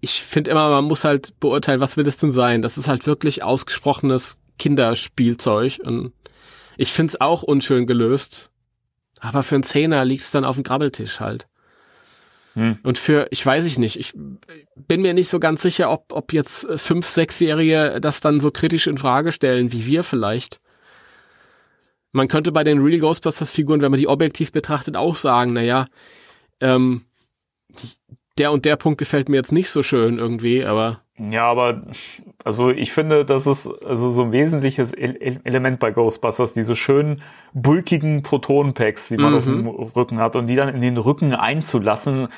ich finde immer, man muss halt beurteilen, was will es denn sein? Das ist halt wirklich ausgesprochenes Kinderspielzeug. Und ich find's auch unschön gelöst. Aber für einen Zehner liegt's dann auf dem Grabbeltisch halt. Hm. Und für, ich weiß ich nicht, ich bin mir nicht so ganz sicher, ob, ob jetzt fünf, sechsjährige das dann so kritisch in Frage stellen, wie wir vielleicht. Man könnte bei den Real Ghostbusters Figuren, wenn man die objektiv betrachtet, auch sagen, naja, ähm, die, der und der Punkt gefällt mir jetzt nicht so schön irgendwie, aber
ja, aber also ich finde, das ist also so ein wesentliches Element bei Ghostbusters, diese schönen bulkigen Protonenpacks, die man mhm. auf dem Rücken hat und die dann in den Rücken einzulassen.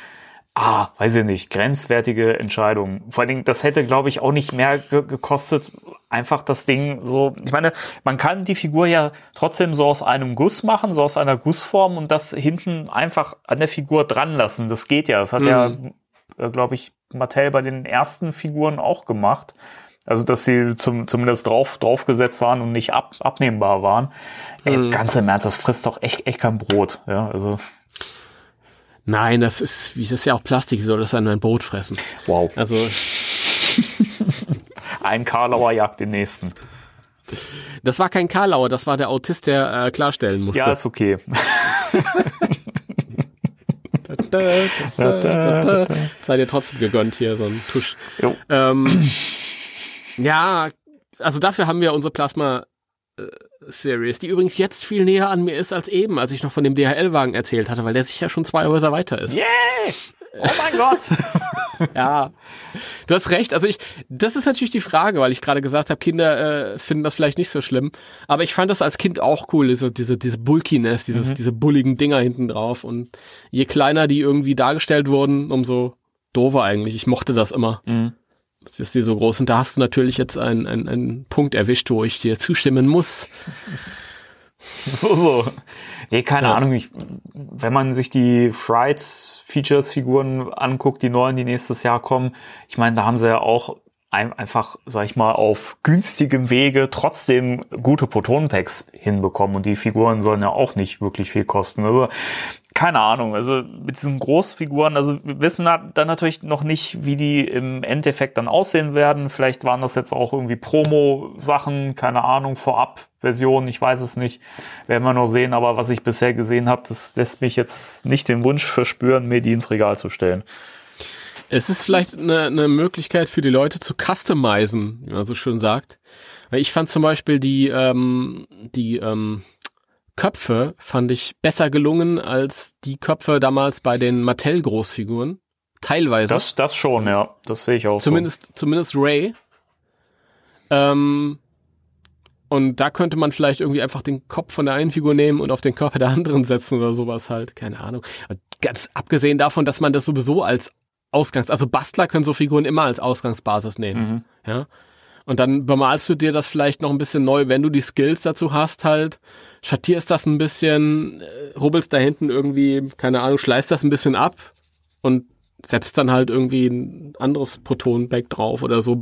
ah, weiß ich nicht, grenzwertige Entscheidung. Vor allen Dingen, das hätte, glaube ich, auch nicht mehr ge gekostet, einfach das Ding so, ich meine, man kann die Figur ja trotzdem so aus einem Guss machen, so aus einer Gussform und das hinten einfach an der Figur dran lassen. Das geht ja. Das hat mhm. ja, äh, glaube ich, Mattel bei den ersten Figuren auch gemacht. Also, dass sie zum, zumindest drauf, draufgesetzt waren und nicht ab, abnehmbar waren. Ey, mhm. ganz im Ernst, das frisst doch echt, echt kein Brot. Ja, also.
Nein, das ist, wie das ist ja auch Plastik, soll das dann ein Brot fressen.
Wow.
Also.
ein Karlauer jagt den nächsten.
Das war kein Karlauer, das war der Autist, der äh, klarstellen musste.
Ja, ist okay.
Seid ihr trotzdem gegönnt hier, so ein Tusch. Ähm, ja, also dafür haben wir unsere Plasma äh, Series, die übrigens jetzt viel näher an mir ist als eben, als ich noch von dem DHL-Wagen erzählt hatte, weil der sicher schon zwei Häuser weiter ist.
Yeah! Oh mein Gott!
ja, du hast recht. Also ich, das ist natürlich die Frage, weil ich gerade gesagt habe, Kinder äh, finden das vielleicht nicht so schlimm. Aber ich fand das als Kind auch cool, so diese, diese Bulkiness, dieses, mhm. diese bulligen Dinger hinten drauf. Und je kleiner die irgendwie dargestellt wurden, umso doofer eigentlich. Ich mochte das immer. Mhm. Das ist die so groß. Und da hast du natürlich jetzt einen, einen, einen Punkt erwischt, wo ich dir zustimmen muss.
So, so. Nee, keine ja. Ahnung. Ich, wenn man sich die Fried Features Figuren anguckt, die neuen, die nächstes Jahr kommen, ich meine, da haben sie ja auch einfach, sag ich mal, auf günstigem Wege trotzdem gute Protonenpacks hinbekommen und die Figuren sollen ja auch nicht wirklich viel kosten. Also keine Ahnung, also mit diesen Großfiguren, also wir wissen dann natürlich noch nicht, wie die im Endeffekt dann aussehen werden. Vielleicht waren das jetzt auch irgendwie Promo-Sachen, keine Ahnung, Vorab-Versionen, ich weiß es nicht. Werden wir noch sehen, aber was ich bisher gesehen habe, das lässt mich jetzt nicht den Wunsch verspüren, mir die ins Regal zu stellen.
Es ist vielleicht eine, eine Möglichkeit für die Leute zu customizen, wie man so schön sagt. Weil ich fand zum Beispiel die, ähm, die ähm, Köpfe fand ich besser gelungen als die Köpfe damals bei den Mattel-Großfiguren. Teilweise.
Das, das schon, ja. Das sehe ich auch
zumindest, so. Zumindest Ray. Ähm, und da könnte man vielleicht irgendwie einfach den Kopf von der einen Figur nehmen und auf den Körper der anderen setzen oder sowas halt. Keine Ahnung. Ganz abgesehen davon, dass man das sowieso als Ausgangs-, also Bastler können so Figuren immer als Ausgangsbasis nehmen. Mhm. Ja. Und dann bemalst du dir das vielleicht noch ein bisschen neu, wenn du die Skills dazu hast, halt, schattierst das ein bisschen, äh, rubbelst da hinten irgendwie, keine Ahnung, schleißt das ein bisschen ab und setzt dann halt irgendwie ein anderes Proton-Back drauf oder so,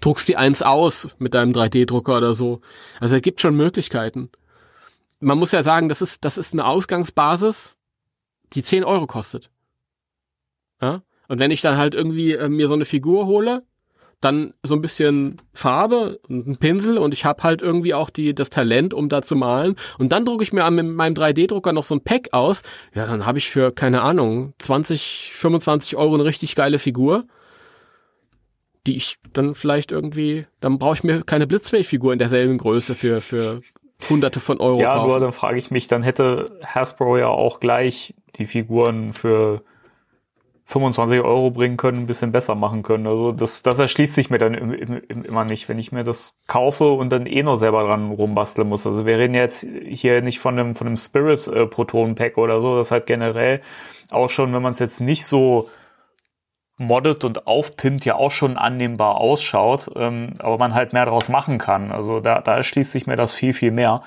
druckst die eins aus mit deinem 3D-Drucker oder so. Also es gibt schon Möglichkeiten. Man muss ja sagen, das ist, das ist eine Ausgangsbasis, die 10 Euro kostet. Ja? Und wenn ich dann halt irgendwie äh, mir so eine Figur hole, dann so ein bisschen Farbe und ein Pinsel und ich habe halt irgendwie auch die das Talent, um da zu malen. Und dann drucke ich mir mit meinem 3D-Drucker noch so ein Pack aus. Ja, dann habe ich für, keine Ahnung, 20, 25 Euro eine richtig geile Figur, die ich dann vielleicht irgendwie, dann brauche ich mir keine Blitzwave-Figur in derselben Größe für, für hunderte von Euro
ja, kaufen. Ja, nur dann frage ich mich, dann hätte Hasbro ja auch gleich die Figuren für 25 Euro bringen können, ein bisschen besser machen können. Also das, das erschließt sich mir dann im, im, immer nicht, wenn ich mir das kaufe und dann eh noch selber dran rumbasteln muss. Also wir reden jetzt hier nicht von einem, von einem Spirit äh, Proton Pack oder so. Das halt generell auch schon, wenn man es jetzt nicht so moddet und aufpimpt, ja auch schon annehmbar ausschaut, ähm, aber man halt mehr daraus machen kann. Also da, da erschließt sich mir das viel, viel mehr.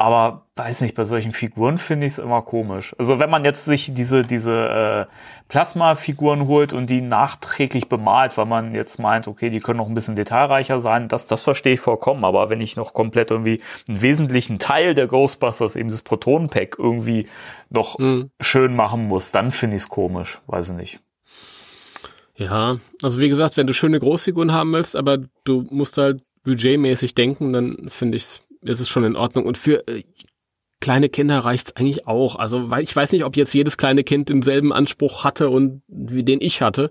Aber weiß nicht, bei solchen Figuren finde ich es immer komisch. Also wenn man jetzt sich diese, diese äh, Plasma-Figuren holt und die nachträglich bemalt, weil man jetzt meint, okay, die können noch ein bisschen detailreicher sein, das, das verstehe ich vollkommen. Aber wenn ich noch komplett irgendwie einen wesentlichen Teil der Ghostbusters, eben das Proton-Pack, irgendwie noch mhm. schön machen muss, dann finde ich es komisch. Weiß ich nicht.
Ja, also wie gesagt, wenn du schöne Großfiguren haben willst, aber du musst halt budgetmäßig denken, dann finde ich es ist es schon in Ordnung. Und für äh, kleine Kinder reicht's eigentlich auch. Also, weil ich weiß nicht, ob jetzt jedes kleine Kind denselben Anspruch hatte und wie den ich hatte.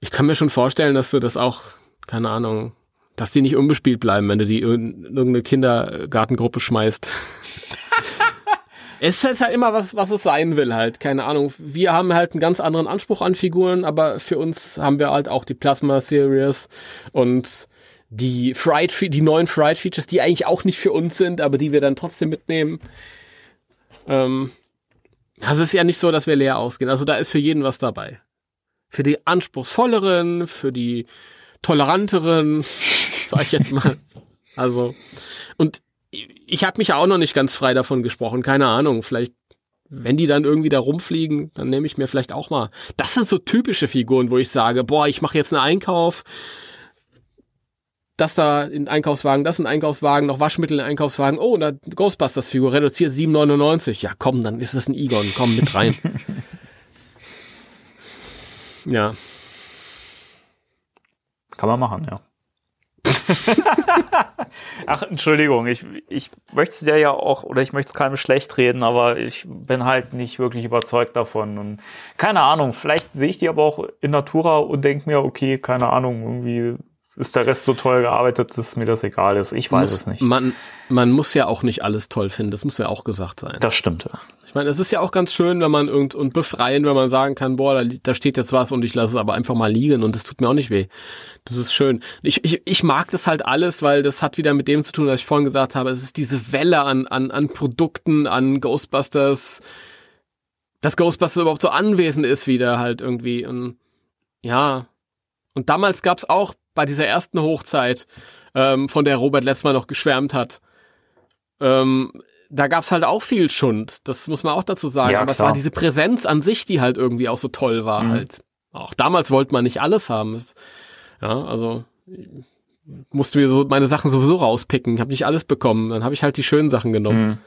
Ich kann mir schon vorstellen, dass du das auch, keine Ahnung, dass die nicht unbespielt bleiben, wenn du die in irgendeine Kindergartengruppe schmeißt. es ist halt immer was, was es sein will halt. Keine Ahnung. Wir haben halt einen ganz anderen Anspruch an Figuren, aber für uns haben wir halt auch die Plasma Series und die Fried, die neuen Fried Features, die eigentlich auch nicht für uns sind, aber die wir dann trotzdem mitnehmen. Ähm, Also es ist ja nicht so, dass wir leer ausgehen. Also da ist für jeden was dabei. Für die anspruchsvolleren, für die toleranteren, sag ich jetzt mal. Also und ich habe mich ja auch noch nicht ganz frei davon gesprochen. Keine Ahnung, vielleicht wenn die dann irgendwie da rumfliegen, dann nehme ich mir vielleicht auch mal. Das sind so typische Figuren, wo ich sage, boah, ich mache jetzt einen Einkauf. Das da in Einkaufswagen, das in Einkaufswagen, noch Waschmittel in Einkaufswagen. Oh, da Ghostbusters-Figur reduziert 7,99. Ja, komm, dann ist es ein Egon. Komm mit rein. ja.
Kann man machen, ja. Ach, Entschuldigung, ich, ich möchte es dir ja auch, oder ich möchte es keinem schlecht reden, aber ich bin halt nicht wirklich überzeugt davon. Und keine Ahnung, vielleicht sehe ich die aber auch in Natura und denke mir, okay, keine Ahnung, irgendwie ist der Rest so toll gearbeitet, dass mir das egal ist. Ich weiß
muss,
es nicht.
Man, man muss ja auch nicht alles toll finden, das muss ja auch gesagt sein.
Das stimmt. Ja.
Ich meine, es ist ja auch ganz schön, wenn man irgend und befreien, wenn man sagen kann, boah, da, da steht jetzt was und ich lasse es aber einfach mal liegen und es tut mir auch nicht weh. Das ist schön. Ich, ich, ich mag das halt alles, weil das hat wieder mit dem zu tun, was ich vorhin gesagt habe. Es ist diese Welle an, an, an Produkten, an Ghostbusters, dass Ghostbusters überhaupt so anwesend ist wieder halt irgendwie. Und ja. Und damals gab's auch bei dieser ersten Hochzeit, ähm, von der Robert letztes Mal noch geschwärmt hat, ähm, da gab's halt auch viel Schund. Das muss man auch dazu sagen.
Ja,
Aber es war diese Präsenz an sich, die halt irgendwie auch so toll war
Mhm.
halt. Auch damals wollte man nicht alles haben. Es, ja, also musste mir so meine Sachen sowieso rauspicken. Ich habe nicht alles bekommen. Dann habe ich halt die schönen Sachen genommen.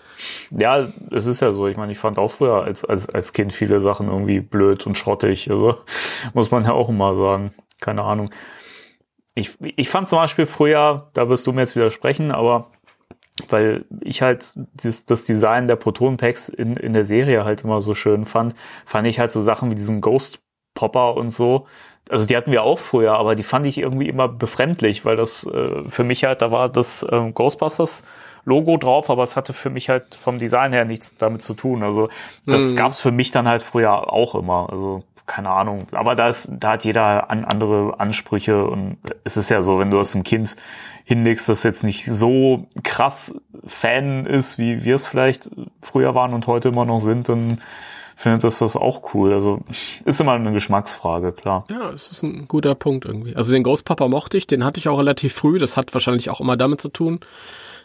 Ja, es ist ja so. Ich meine, ich fand auch früher als, als, als Kind viele Sachen irgendwie blöd und schrottig. Also muss man ja auch immer sagen. Keine Ahnung. Ich, ich fand zum Beispiel früher, da wirst du mir jetzt widersprechen, aber weil ich halt das, das Design der Proton-Packs in, in der Serie halt immer so schön fand, fand ich halt so Sachen wie diesen Ghost Popper und so. Also die hatten wir auch früher, aber die fand ich irgendwie immer befremdlich, weil das äh, für mich halt, da war das ähm, Ghostbusters Logo drauf, aber es hatte für mich halt vom Design her nichts damit zu tun. Also das
Mhm.
gab's für mich dann halt früher auch immer. Also keine Ahnung. Aber da ist, da hat jeder an, andere Ansprüche und es ist ja so, wenn du das einem Kind hinlegst, das jetzt nicht so krass Fan ist, wie wir es vielleicht früher waren und heute immer noch sind, dann findet das das auch cool. Also ist immer eine Geschmacksfrage, klar.
Ja, es ist ein guter Punkt irgendwie. Also den Ghost Papa mochte ich, den hatte ich auch relativ früh. Das hat wahrscheinlich auch immer damit zu tun.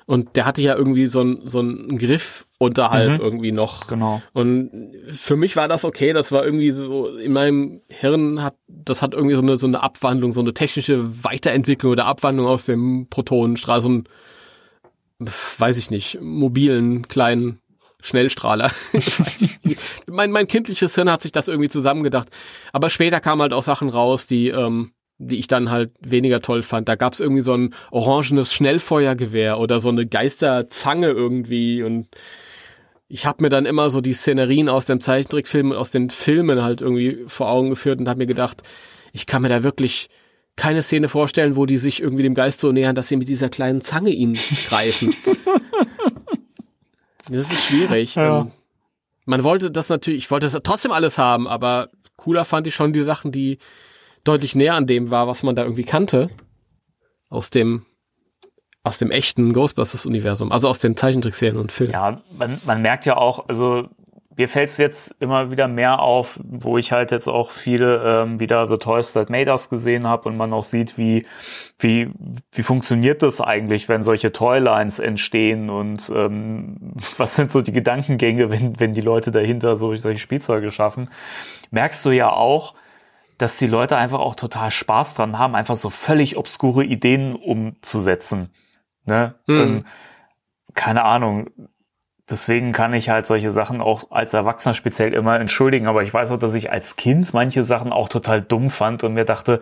Und der hatte ja irgendwie so einen so einen Griff unterhalb
Mhm.
irgendwie noch.
Genau.
Und für mich war das okay. Das war irgendwie so in meinem Hirn hat das hat irgendwie so eine so eine Abwandlung, so eine technische Weiterentwicklung oder Abwandlung aus dem Protonenstrahl, so ein weiß ich nicht, mobilen kleinen Schnellstrahler. weiß ich nicht. Mein, mein kindliches Hirn hat sich das irgendwie zusammengedacht. Aber später kamen halt auch Sachen raus, die, ähm, die ich dann halt weniger toll fand. Da gab's irgendwie so ein orangenes Schnellfeuergewehr oder so eine Geisterzange irgendwie und ich habe mir dann immer so die Szenerien aus dem Zeichentrickfilm und aus den Filmen halt irgendwie vor Augen geführt und habe mir gedacht, ich kann mir da wirklich keine Szene vorstellen, wo die sich irgendwie dem Geist so nähern, dass sie mit dieser kleinen Zange ihn greifen. das ist schwierig.
Ja.
Ähm, Man wollte das natürlich, ich wollte das trotzdem alles haben, aber cooler fand ich schon die Sachen, die deutlich näher an dem war, was man da irgendwie kannte. Aus dem, aus dem echten Ghostbusters-Universum, also aus den Zeichentrickserien und Filmen.
Ja, man, man merkt ja auch, also mir fällt es jetzt immer wieder mehr auf, wo ich halt jetzt auch viele ähm, wieder The Toys That Made Us gesehen habe und man auch sieht, wie, wie, wie funktioniert das eigentlich, wenn solche Toylines entstehen und ähm, was sind so die Gedankengänge, wenn, wenn die Leute dahinter so, solche Spielzeuge schaffen, merkst du ja auch, dass die Leute einfach auch total Spaß dran haben, einfach so völlig obskure Ideen umzusetzen. Ne?
Mhm.
Und, keine Ahnung, deswegen kann ich halt solche Sachen auch als Erwachsener speziell immer entschuldigen. Aber ich weiß auch, dass ich als Kind manche Sachen auch total dumm fand und mir dachte,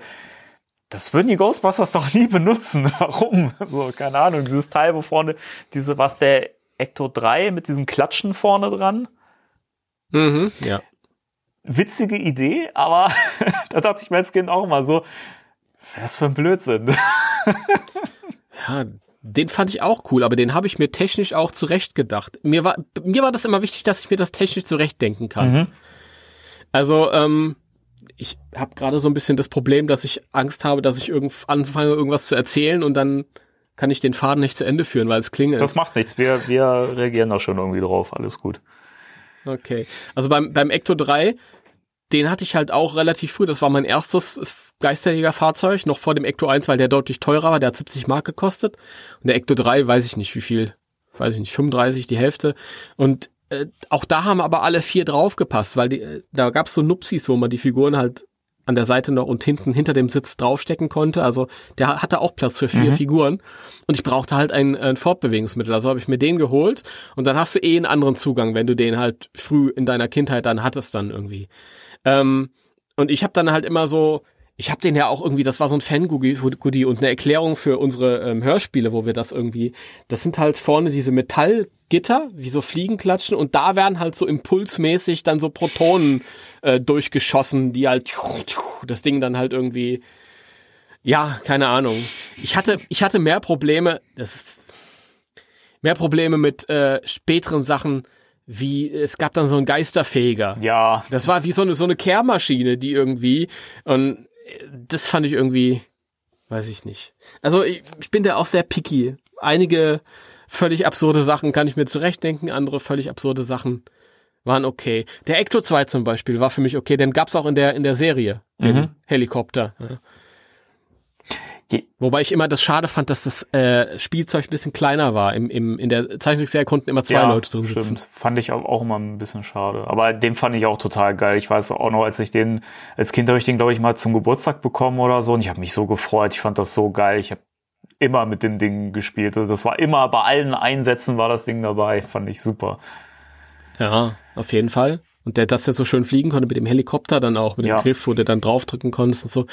das würden die Ghostbusters doch nie benutzen. Warum? So, keine Ahnung. Dieses Teil, wo vorne, diese, was der Ecto 3 mit diesen Klatschen vorne dran.
Mhm, ja.
Witzige Idee, aber da dachte ich mir als Kind auch mal so, was für ein Blödsinn.
Ja, den fand ich auch cool, aber den habe ich mir technisch auch zurechtgedacht. Mir war, mir war das immer wichtig, dass ich mir das technisch zurechtdenken kann.
Mhm.
Also, ähm, ich habe gerade so ein bisschen das Problem, dass ich Angst habe, dass ich irgend, anfange, irgendwas zu erzählen und dann kann ich den Faden nicht zu Ende führen, weil es klingelt.
Das macht nichts. Wir, wir reagieren da schon irgendwie drauf. Alles gut.
Okay. Also beim, beim Ecto 3, den hatte ich halt auch relativ früh. Das war mein erstes Geisterjägerfahrzeug, noch vor dem Ecto 1, weil der deutlich teurer war. Der hat 70 Mark gekostet. Und der Ecto 3, weiß ich nicht wie viel. Weiß ich nicht, 35, die Hälfte. Und äh, auch da haben aber alle vier draufgepasst, weil die, äh, da gab es so Nupsis, wo man die Figuren halt an der Seite noch und hinten hinter dem Sitz draufstecken konnte. Also der hatte auch Platz für vier mhm. Figuren. Und ich brauchte halt ein, ein Fortbewegungsmittel. Also habe ich mir den geholt und dann hast du eh einen anderen Zugang, wenn du den halt früh in deiner Kindheit dann hattest dann irgendwie. Ähm, und ich habe dann halt immer so, ich habe den ja auch irgendwie, das war so ein Fan-Goodie und eine Erklärung für unsere ähm, Hörspiele, wo wir das irgendwie, das sind halt vorne diese Metallgitter, wie so Fliegenklatschen und da werden halt so impulsmäßig dann so Protonen äh, durchgeschossen, die halt das Ding dann halt irgendwie, ja, keine Ahnung. Ich hatte, ich hatte mehr Probleme, das ist mehr Probleme mit äh, späteren Sachen, wie es gab dann so einen Geisterfeger.
Ja.
Das war wie so eine so eine Kehrmaschine, die irgendwie und das fand ich irgendwie, weiß ich nicht. Also ich, ich bin da auch sehr picky. Einige völlig absurde Sachen kann ich mir zurechtdenken, andere völlig absurde Sachen waren okay. Der Ecto 2 zum Beispiel war für mich okay, den gab's auch in der in der Serie, den mhm. Helikopter. Ja. Wobei ich immer das schade fand, dass das äh, Spielzeug ein bisschen kleiner war. Im, im, in der Zeichentrickserie konnten immer zwei ja, Leute drin sitzen. Stimmt.
Fand ich auch, auch immer ein bisschen schade. Aber den fand ich auch total geil. Ich weiß auch noch, als ich den, als Kind habe ich den, glaube ich, mal zum Geburtstag bekommen oder so. Und ich habe mich so gefreut. Ich fand das so geil. Ich habe immer mit dem Ding gespielt. Also das war immer bei allen Einsätzen war das Ding dabei. Fand ich super.
Ja, auf jeden Fall. Und der, dass der so schön fliegen konnte mit dem Helikopter dann auch, mit dem ja. Griff, wo du dann draufdrücken konntest und so.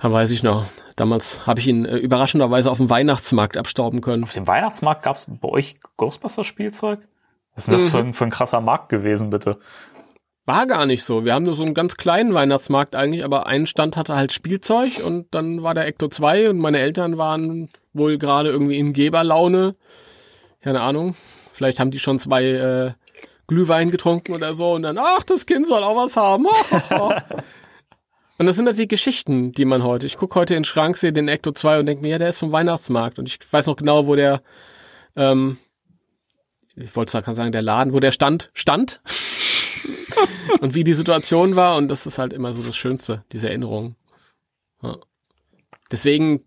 Da weiß ich noch. Damals habe ich ihn äh, überraschenderweise auf dem Weihnachtsmarkt abstauben können.
Auf dem Weihnachtsmarkt gab es bei euch Ghostbusters-Spielzeug? Was ist denn das mhm. für, ein, für ein krasser Markt gewesen, bitte?
War gar nicht so. Wir haben nur so einen ganz kleinen Weihnachtsmarkt eigentlich, aber ein Stand hatte halt Spielzeug und dann war der Ecto 2 und meine Eltern waren wohl gerade irgendwie in Geberlaune. Keine Ahnung. Vielleicht haben die schon zwei äh, Glühwein getrunken oder so und dann, ach, das Kind soll auch was haben. und das sind halt die Geschichten, die man heute, ich gucke heute in den Schrank, sehe den Ecto 2 und denke mir, ja, der ist vom Weihnachtsmarkt und ich weiß noch genau, wo der, ähm, ich wollte sagen, der Laden, wo der stand, stand und wie die Situation war und das ist halt immer so das Schönste, diese Erinnerung. Ja. Deswegen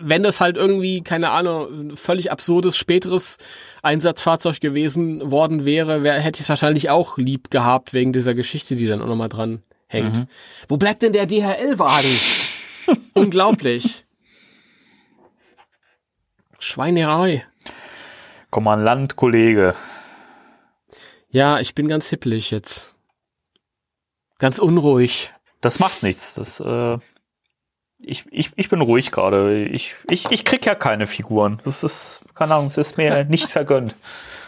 wenn das halt irgendwie, keine Ahnung, völlig absurdes späteres Einsatzfahrzeug gewesen worden wäre, wär, hätte ich es wahrscheinlich auch lieb gehabt wegen dieser Geschichte, die dann auch nochmal dran hängt. Mhm. Wo bleibt denn der DHL-Wagen? Unglaublich. Schweinerei.
Kommandant, Kollege.
Ja, ich bin ganz hippelig jetzt. Ganz unruhig.
Das macht nichts. Das äh, ich, ich, ich bin ruhig gerade. Ich, ich, ich krieg ja keine Figuren. Das ist, keine Ahnung, es ist mir nicht vergönnt.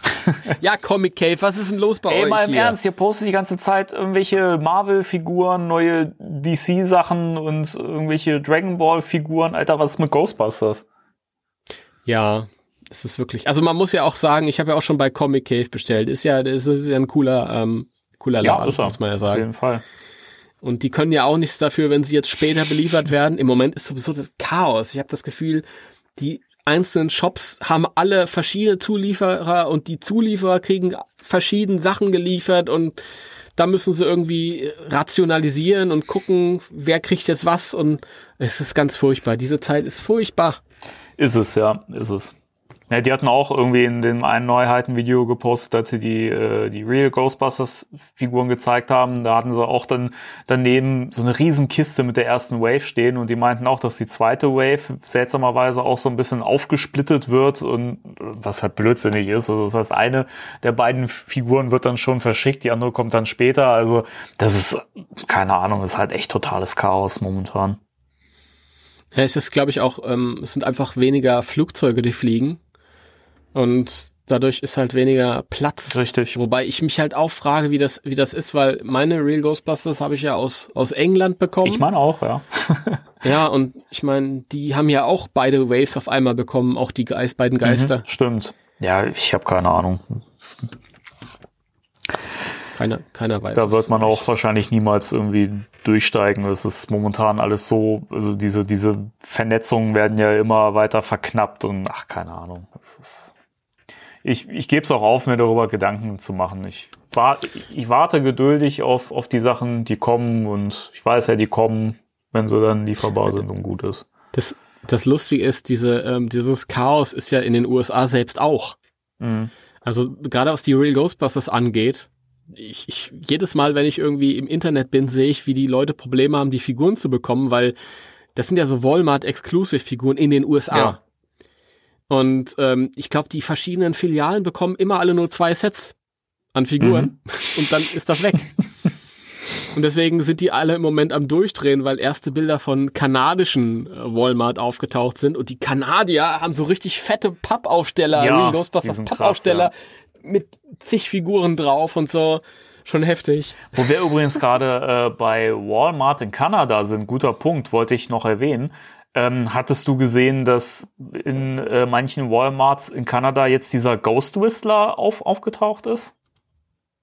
ja, Comic Cave, was ist denn los bei
Ey,
euch?
Ey, mal im hier? Ernst, ihr postet die ganze Zeit irgendwelche Marvel-Figuren, neue DC-Sachen und irgendwelche Dragon Ball-Figuren. Alter, was ist mit Ghostbusters?
Ja, es ist wirklich. Also man muss ja auch sagen, ich habe ja auch schon bei Comic Cave bestellt. Ist ja, ist, ist ja ein cooler, ähm, cooler Laden, ja, muss man ja sagen. Auf
jeden Fall.
Und die können ja auch nichts dafür, wenn sie jetzt später beliefert werden. Im Moment ist sowieso das Chaos. Ich habe das Gefühl, die einzelnen Shops haben alle verschiedene Zulieferer und die Zulieferer kriegen verschiedene Sachen geliefert und da müssen sie irgendwie rationalisieren und gucken, wer kriegt jetzt was und es ist ganz furchtbar. Diese Zeit ist furchtbar.
Ist es, ja, ist es. Ja, die hatten auch irgendwie in dem einen Neuheiten-Video gepostet, als sie die, äh, die Real Ghostbusters-Figuren gezeigt haben. Da hatten sie auch dann daneben so eine riesen Kiste mit der ersten Wave stehen und die meinten auch, dass die zweite Wave seltsamerweise auch so ein bisschen aufgesplittet wird und was halt blödsinnig ist. Also das heißt, eine der beiden Figuren wird dann schon verschickt, die andere kommt dann später. Also das ist, keine Ahnung, ist halt echt totales Chaos momentan.
Ja, es ist, glaube ich, auch, ähm, es sind einfach weniger Flugzeuge, die fliegen. Und dadurch ist halt weniger Platz.
Richtig.
Wobei ich mich halt auch frage, wie das, wie das ist, weil meine Real Ghostbusters habe ich ja aus, aus England bekommen.
Ich meine auch, ja.
ja, und ich meine, die haben ja auch beide Waves auf einmal bekommen, auch die Geist, beiden mhm, Geister. Mhm,
stimmt. Ja, ich habe keine Ahnung.
Keiner, keiner weiß.
Da wird man auch wahrscheinlich niemals irgendwie durchsteigen. Es ist momentan alles so, also diese, diese Vernetzungen werden ja immer weiter verknappt und ach, keine Ahnung. Das ist ich, ich gebe es auch auf, mir darüber Gedanken zu machen. Ich, war, ich warte geduldig auf, auf die Sachen, die kommen und ich weiß ja, die kommen, wenn sie dann lieferbar sind und gut ist.
Das, das Lustige ist, diese, ähm, dieses Chaos ist ja in den USA selbst auch.
Mhm.
Also gerade was die Real Ghostbusters angeht, ich, ich, jedes Mal, wenn ich irgendwie im Internet bin, sehe ich, wie die Leute Probleme haben, die Figuren zu bekommen, weil das sind ja so Walmart-Exclusive-Figuren in den USA.
Ja.
Und ähm, ich glaube, die verschiedenen Filialen bekommen immer alle nur zwei Sets an Figuren und dann ist das weg. und deswegen sind die alle im Moment am Durchdrehen, weil erste Bilder von kanadischen äh, Walmart aufgetaucht sind und die Kanadier haben so richtig fette Pappaufsteller,
Ja,
Ghostbusters Pappaufsteller mit zig Figuren drauf und so. Schon heftig.
Wo wir übrigens gerade äh, bei Walmart in Kanada sind, guter Punkt, wollte ich noch erwähnen. Ähm, hattest du gesehen, dass in äh, manchen Walmarts in Kanada jetzt dieser Ghost Whistler auf, aufgetaucht ist?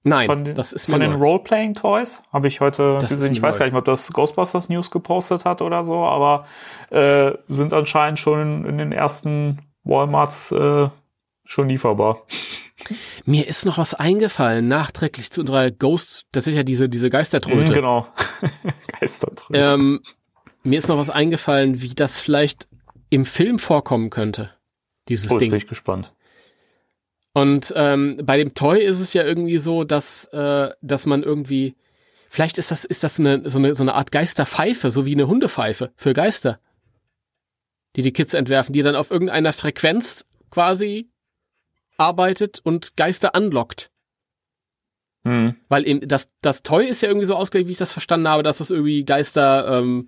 Nein,
Von den,
das ist
von den. Roleplaying Toys habe ich heute
Das
gesehen. Ich weiß
neu.
gar nicht, ob das Ghostbusters News gepostet hat oder so, aber äh, sind anscheinend schon in, in den ersten Walmarts äh, schon lieferbar.
Mir ist noch was eingefallen, nachträglich zu unserer Ghost, das ist ja diese, diese Geistertröte.
Mhm, genau. Geistertröte.
Ähm, mir ist noch was eingefallen, wie das vielleicht im Film vorkommen könnte. Dieses
oh,
Ding.
bin ich gespannt.
Und ähm, bei dem Toy ist es ja irgendwie so, dass, äh, dass man irgendwie, vielleicht ist das, ist das eine, so, eine, so eine Art Geisterpfeife, so wie eine Hundepfeife für Geister, die die Kids entwerfen, die dann auf irgendeiner Frequenz quasi arbeitet und Geister anlockt.
Mhm.
Weil eben das, das Toy ist ja irgendwie so ausgelegt, wie ich das verstanden habe, dass es irgendwie Geister, ähm,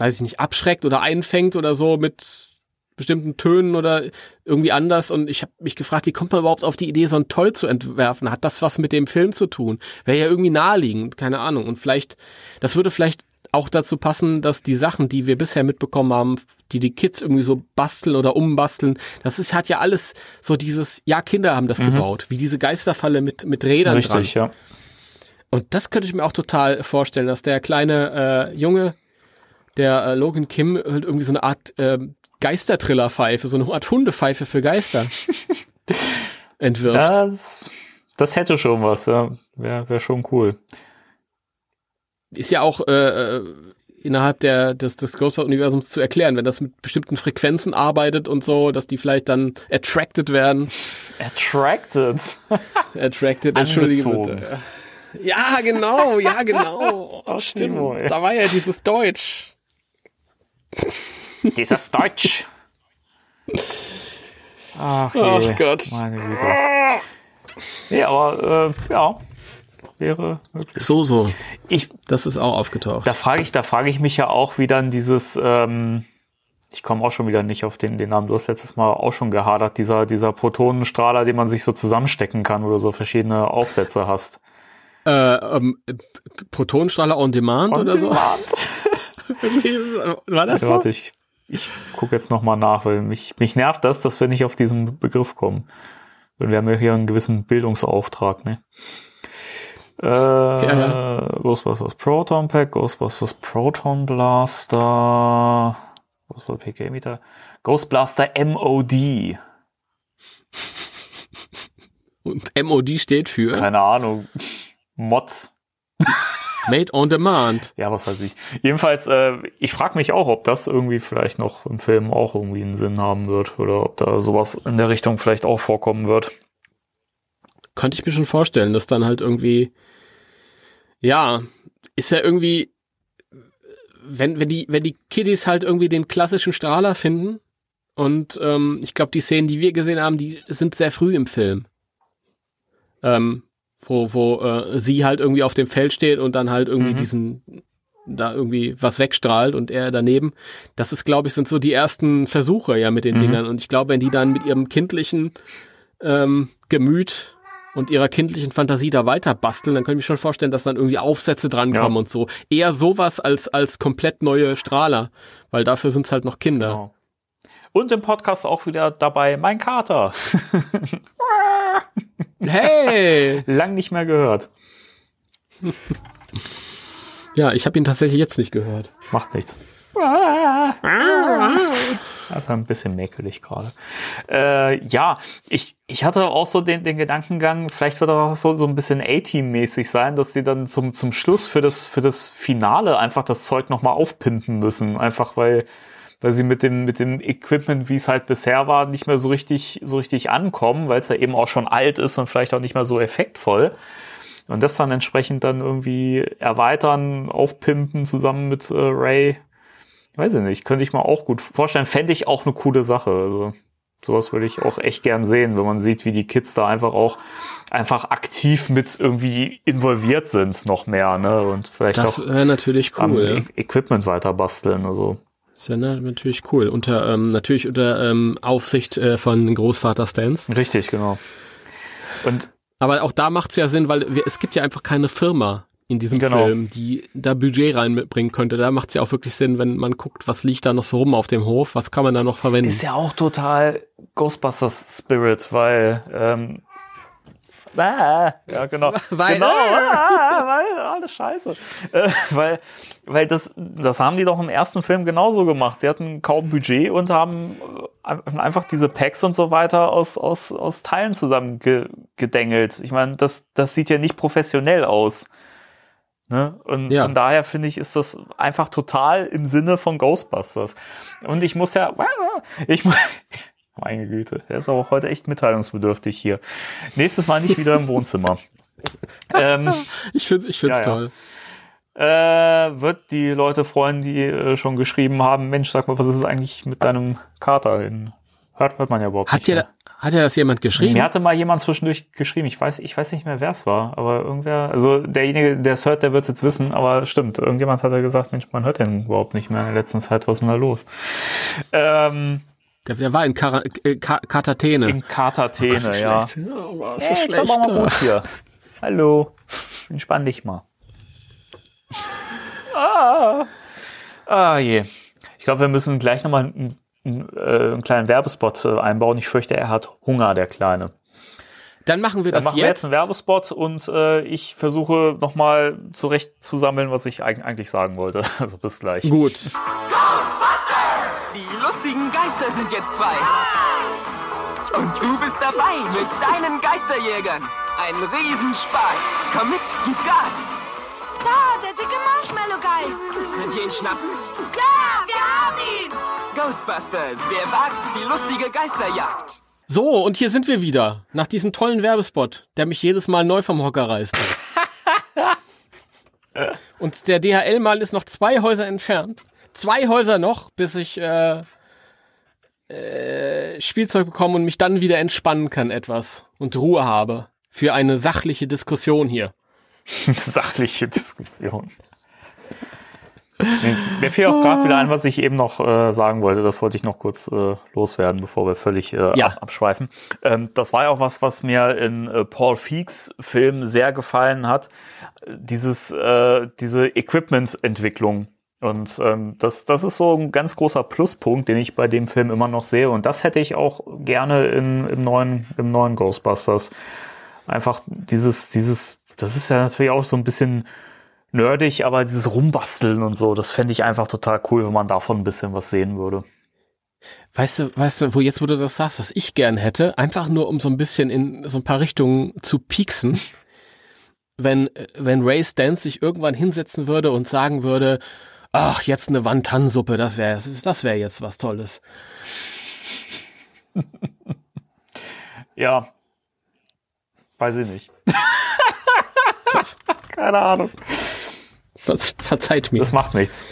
weiß ich nicht, abschreckt oder einfängt oder so mit bestimmten Tönen oder irgendwie anders. Und ich habe mich gefragt, wie kommt man überhaupt auf die Idee, so ein Toy zu entwerfen? Hat das was mit dem Film zu tun? Wäre ja irgendwie naheliegend, keine Ahnung. Und vielleicht, das würde vielleicht auch dazu passen, dass die Sachen, die wir bisher mitbekommen haben, die die Kids irgendwie so basteln oder umbasteln, das ist, hat ja alles so dieses, ja, Kinder haben das gebaut, wie diese Geisterfalle mit, mit Rädern dran.
Richtig, ja.
Und das könnte ich mir auch total vorstellen, dass der kleine äh, Junge, der äh, Logan Kim, halt irgendwie so eine Art äh, Geistertrillerpfeife, so eine Art Hundepfeife für Geister entwirft.
Das, das hätte schon was, ja. Wäre wär schon cool.
Ist ja auch äh, äh, innerhalb der, des, des Ghostbusters-Universums zu erklären, wenn das mit bestimmten Frequenzen arbeitet und so, dass die vielleicht dann attracted werden.
Attracted.
Attracted, entschuldige bitte. Ja, genau, ja, genau.
Ach,
Stimmt. Da war ja dieses Deutsch.
Dieses Deutsch. Ach.
Ach Gott.
Meine Güte. Nee, aber äh, ja, wäre möglich.
So, so.
Ich,
Das ist auch aufgetaucht.
da frage ich, da frage ich mich ja auch, wie dann dieses, ähm, ich komme auch schon wieder nicht auf den, den Namen, du hast letztes Mal auch schon gehadert, dieser, dieser Protonenstrahler, den man sich so zusammenstecken kann, wo du so verschiedene Aufsätze hast.
Äh, ähm, äh, Protonenstrahler on Demand
On
oder so? War das
Ja,
so?
warte, ich, ich gucke jetzt nochmal nach, weil mich, mich nervt das, dass wir nicht auf diesen Begriff kommen. Weil wir haben ja hier einen gewissen Bildungsauftrag, ne? Äh,
ja.
Ghostbusters Proton Pack, Ghostbusters Proton Blaster, Ghostbusters PK Meter, Ghostblaster MOD.
Und MOD steht für
Keine Ahnung. Mod.
Made on Demand.
Ja, was weiß ich. Jedenfalls, äh, ich frage mich auch, ob das irgendwie vielleicht noch im Film auch irgendwie einen Sinn haben wird oder ob da sowas in der Richtung vielleicht auch vorkommen wird.
Könnte ich mir schon vorstellen, dass dann halt irgendwie, ja, ist ja irgendwie, wenn, wenn die, wenn die Kiddies halt irgendwie den klassischen Strahler finden und ähm, ich glaube, die Szenen, die wir gesehen haben, die sind sehr früh im Film. Ähm, wo, wo äh, sie halt irgendwie auf dem Feld steht und dann halt irgendwie
Mhm.
diesen da irgendwie was wegstrahlt und er daneben. Das ist, glaube ich, sind so die ersten Versuche ja mit den
Mhm.
Dingern. Und ich glaube, wenn die dann mit ihrem kindlichen ähm, Gemüt und ihrer kindlichen Fantasie da weiter basteln, dann kann ich mir schon vorstellen, dass dann irgendwie Aufsätze drankommen
Ja.
und so. Eher sowas als, als komplett neue Strahler, weil dafür sind's halt noch Kinder.
Genau. Und im Podcast auch wieder dabei mein Kater.
Hey!
Lang nicht mehr gehört.
Ja, ich habe ihn tatsächlich jetzt nicht gehört.
Macht nichts. Das ist ein bisschen mäkelig gerade. Äh, ja, ich, ich hatte auch so den, den Gedankengang, vielleicht wird auch so, so ein bisschen A-Team-mäßig sein, dass sie dann zum, zum Schluss für das, für das Finale einfach das Zeug nochmal aufpimpen müssen. Einfach weil, weil sie mit dem, mit dem Equipment, wie es halt bisher war, nicht mehr so richtig, so richtig ankommen, weil es ja eben auch schon alt ist und vielleicht auch nicht mehr so effektvoll. Und das dann entsprechend dann irgendwie erweitern, aufpimpen zusammen mit äh, Ray weiß ich nicht, könnte ich mir auch gut vorstellen. Fände ich auch eine coole Sache. Also sowas würde ich auch echt gern sehen, wenn man sieht, wie die Kids da einfach auch einfach aktiv mit irgendwie involviert sind noch mehr, ne? Und vielleicht
Das
auch
wäre natürlich
am
cool. Ja.
E- Equipment weiter basteln. Also
Das wäre na- natürlich cool. Unter ähm, natürlich unter ähm, Aufsicht äh, von Großvater Stans.
richtig, genau. Und
Aber auch da macht's ja Sinn, weil wir, es gibt ja einfach keine Firma in diesem
Genau.
Film, die da Budget reinbringen könnte. Da macht's ja auch wirklich Sinn, wenn man guckt, was liegt da noch so rum auf dem Hof, was kann man da noch verwenden.
ist ja auch total Ghostbusters Spirit, weil ähm, ja genau,
Weil-
genau, ah, weil alles scheiße, äh, weil weil das das haben die doch im ersten Film genauso gemacht. Sie hatten kaum Budget und haben äh, einfach diese Packs und so weiter aus aus aus Teilen zusammen ge gedengelt. Ich meine, das das sieht ja nicht professionell aus. Ne? Und
Ja.
von daher finde ich, ist das einfach total im Sinne von Ghostbusters. Und ich muss ja, ich muss, meine Güte, der ist aber auch heute echt mitteilungsbedürftig hier. Nächstes Mal nicht wieder im Wohnzimmer. ähm,
Ich find's, ich find's
Ja, ja.
toll.
äh, wird die Leute freuen, die äh, schon geschrieben haben, Mensch, sag mal, was ist eigentlich mit deinem Kater? In, hört, hört man ja überhaupt
Hat
nicht. mehr.
da, hat dir das jemand geschrieben?
Mir hatte mal jemand zwischendurch geschrieben, ich weiß, ich weiß nicht mehr, wer es war, aber irgendwer, also derjenige, der es hört, der wird es jetzt wissen, aber stimmt, irgendjemand hat ja gesagt, Mensch, man hört den überhaupt nicht mehr in der letzten Zeit, was ist denn da los? Ähm,
Der, der war in Kara, äh, Ka Katatene.
in Katatene, ja.
Schlecht. Ja, war
Äh,
so
jetzt
schlecht.
aber mal gut hier. Hallo, entspann dich mal. Ah, ah je. Ich glaube, wir müssen gleich nochmal einen, einen, äh, einen kleinen Werbespot äh, einbauen. Ich fürchte, er hat Hunger, der Kleine.
Dann machen wir
Dann
das
machen wir jetzt
jetzt.
einen Werbespot und äh, ich versuche nochmal zurechtzusammeln, was ich eig eigentlich sagen wollte. Also bis gleich.
Gut.
Geister sind jetzt frei. Und du bist dabei mit deinen Geisterjägern. Ein Riesenspaß. Komm mit, gib Gas.
Da, der dicke Marshmallow-Geist.
Könnt ihr ihn schnappen?
Ja, wir haben ihn.
Ghostbusters, wer wagt die lustige Geisterjagd?
So, und hier sind wir wieder. Nach diesem tollen Werbespot, der mich jedes Mal neu vom Hocker reißt. und der DHL-Mal ist noch zwei Häuser entfernt. Zwei Häuser noch, bis ich äh, äh, Spielzeug bekomme und mich dann wieder entspannen kann etwas und Ruhe habe für eine sachliche Diskussion hier.
Sachliche Diskussion. Mir fiel auch gerade wieder ein, was ich eben noch äh, sagen wollte. Das wollte ich noch kurz äh, loswerden, bevor wir völlig äh,
Ja.
ab abschweifen. Ähm, das war ja auch was, was mir in äh, Paul Feeks Film sehr gefallen hat. Dieses, äh, diese Equipment-Entwicklung. Und ähm, das, das ist so ein ganz großer Pluspunkt, den ich bei dem Film immer noch sehe. Und das hätte ich auch gerne in, im neuen, im neuen Ghostbusters. Einfach dieses, dieses, das ist ja natürlich auch so ein bisschen nerdig, aber dieses Rumbasteln und so, das fände ich einfach total cool, wenn man davon ein bisschen was sehen würde.
Weißt du, weißt du, wo jetzt, wo du das sagst, was ich gern hätte, einfach nur um so ein bisschen in so ein paar Richtungen zu pieksen, wenn, wenn Ray Stantz sich irgendwann hinsetzen würde und sagen würde, ach, jetzt eine Wandtannensuppe, das wäre, das wäre jetzt was Tolles.
Ja. Weiß ich nicht. Keine Ahnung.
Ver verzeiht mir.
Das macht nichts.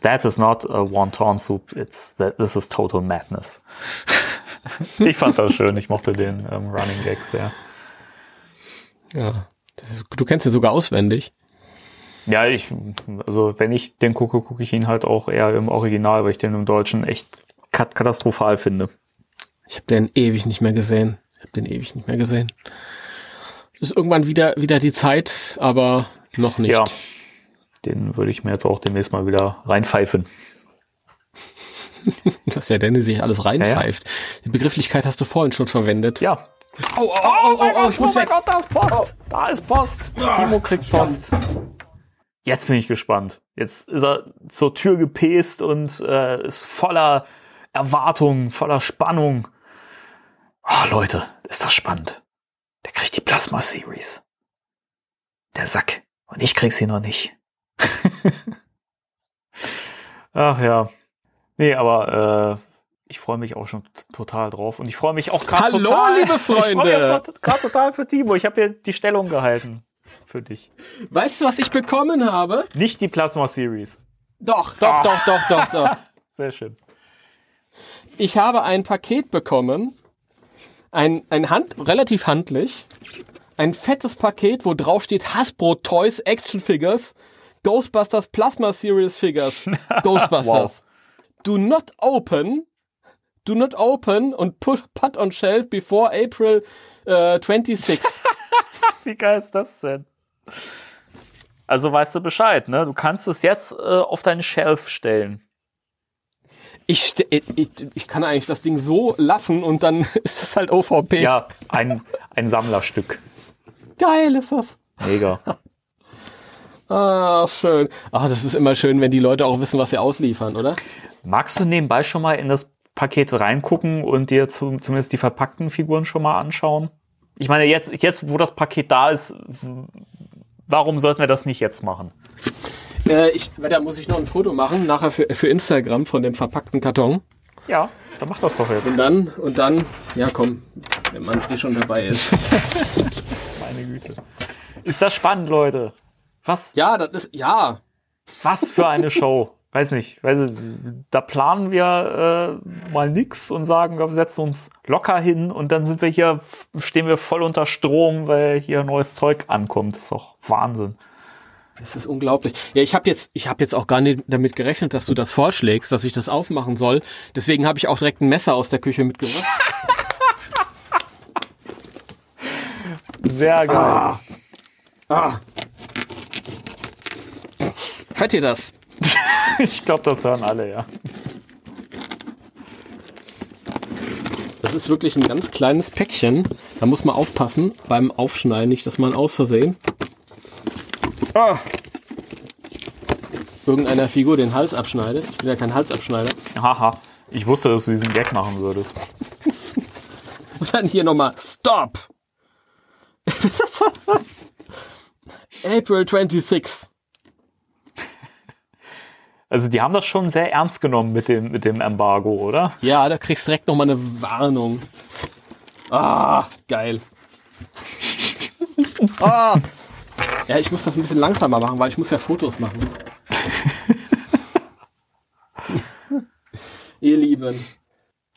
That is not a wonton soup. It's that, this is total madness. ich fand das schön. Ich mochte den ähm, Running Gag sehr.
Ja. Du kennst ihn sogar auswendig.
Ja, ich, also wenn ich den gucke, gucke ich ihn halt auch eher im Original, weil ich den im Deutschen echt kat katastrophal finde.
Ich habe den ewig nicht mehr gesehen. Ich habe den ewig nicht mehr gesehen. Ist irgendwann wieder wieder die Zeit, aber noch nicht.
Ja, den würde ich mir jetzt auch demnächst mal wieder reinpfeifen.
Dass der Danny sich alles reinpfeift. Die Begrifflichkeit hast du vorhin schon verwendet.
Ja.
Oh, oh, oh, oh, oh, ich muss weg.
Gott, da ist Post. Da ist Post. Timo kriegt Post. Jetzt bin ich gespannt. Jetzt ist er zur Tür gepest und äh, ist voller Erwartung, voller Spannung. Oh, Leute, ist das spannend. Der kriegt die Plasma Series. Der Sack. Und ich krieg sie noch nicht. Ach ja. Nee, aber äh, ich freue mich auch schon total drauf. Und ich freue mich auch gerade
Hallo,
total.
liebe
Ich freue mich
Freunde.
gerade total für Timo. Ich habe hier die Stellung gehalten. Für dich.
Weißt du, was ich bekommen habe?
Nicht die Plasma Series.
Doch, doch, doch, doch, doch, doch.
Sehr schön.
Ich habe ein Paket bekommen. Ein, ein Hand, relativ handlich. Ein fettes Paket, wo drauf steht Hasbro Toys Action Figures. Ghostbusters Plasma Series Figures. Ghostbusters. Do not open. Do not open und put, put on shelf before April äh, 26.
Wie geil ist das denn? Also weißt du Bescheid, ne? Du kannst es jetzt äh, auf deinen Shelf stellen.
Ich, ste- ich, ich, kann eigentlich das Ding so lassen und dann ist es halt OVP.
Ja, ein, ein Sammlerstück.
Geil ist das.
Mega.
Ah, schön. Ach, das ist immer schön, wenn die Leute auch wissen, was sie ausliefern, oder?
Magst du nebenbei schon mal in das Paket reingucken und dir zu, zumindest die verpackten Figuren schon mal anschauen? Ich meine, jetzt, jetzt, wo das Paket da ist, warum sollten wir das nicht jetzt machen?
Äh, ich, da muss ich noch ein Foto machen, nachher für, für Instagram von dem verpackten Karton.
Ja, dann mach das doch jetzt.
Und dann, und dann, ja komm, wenn man eh schon dabei ist.
Meine Güte. Ist das spannend, Leute? Was,
ja, das ist, ja.
was für eine Show. Weiß nicht, weiß nicht, da planen wir äh, mal nix und sagen, wir setzen uns locker hin und dann sind wir hier, stehen wir voll unter Strom, weil hier neues Zeug ankommt. Das ist doch Wahnsinn.
Das ist unglaublich. Ja, ich habe jetzt, ich habe jetzt auch gar nicht damit gerechnet, dass du das vorschlägst, dass ich das aufmachen soll. Deswegen habe ich auch direkt ein Messer aus der Küche mitgebracht.
Sehr geil.
Ah. Hört ihr das?
Ich glaube, das hören alle, ja.
Das ist wirklich ein ganz kleines Päckchen. Da muss man aufpassen beim Aufschneiden, nicht, dass man aus Versehen ah, irgendeiner Figur den Hals abschneidet. Ich bin ja kein Halsabschneider.
Haha. Ich wusste, dass du diesen Gag machen würdest.
Und dann hier nochmal Stop! April 26.
Also die haben das schon sehr ernst genommen mit dem, mit dem Embargo, oder?
Ja, da kriegst du direkt nochmal eine Warnung. Ah, geil. ah. Ja, ich muss das ein bisschen langsamer machen, weil ich muss ja Fotos machen. Ihr Lieben.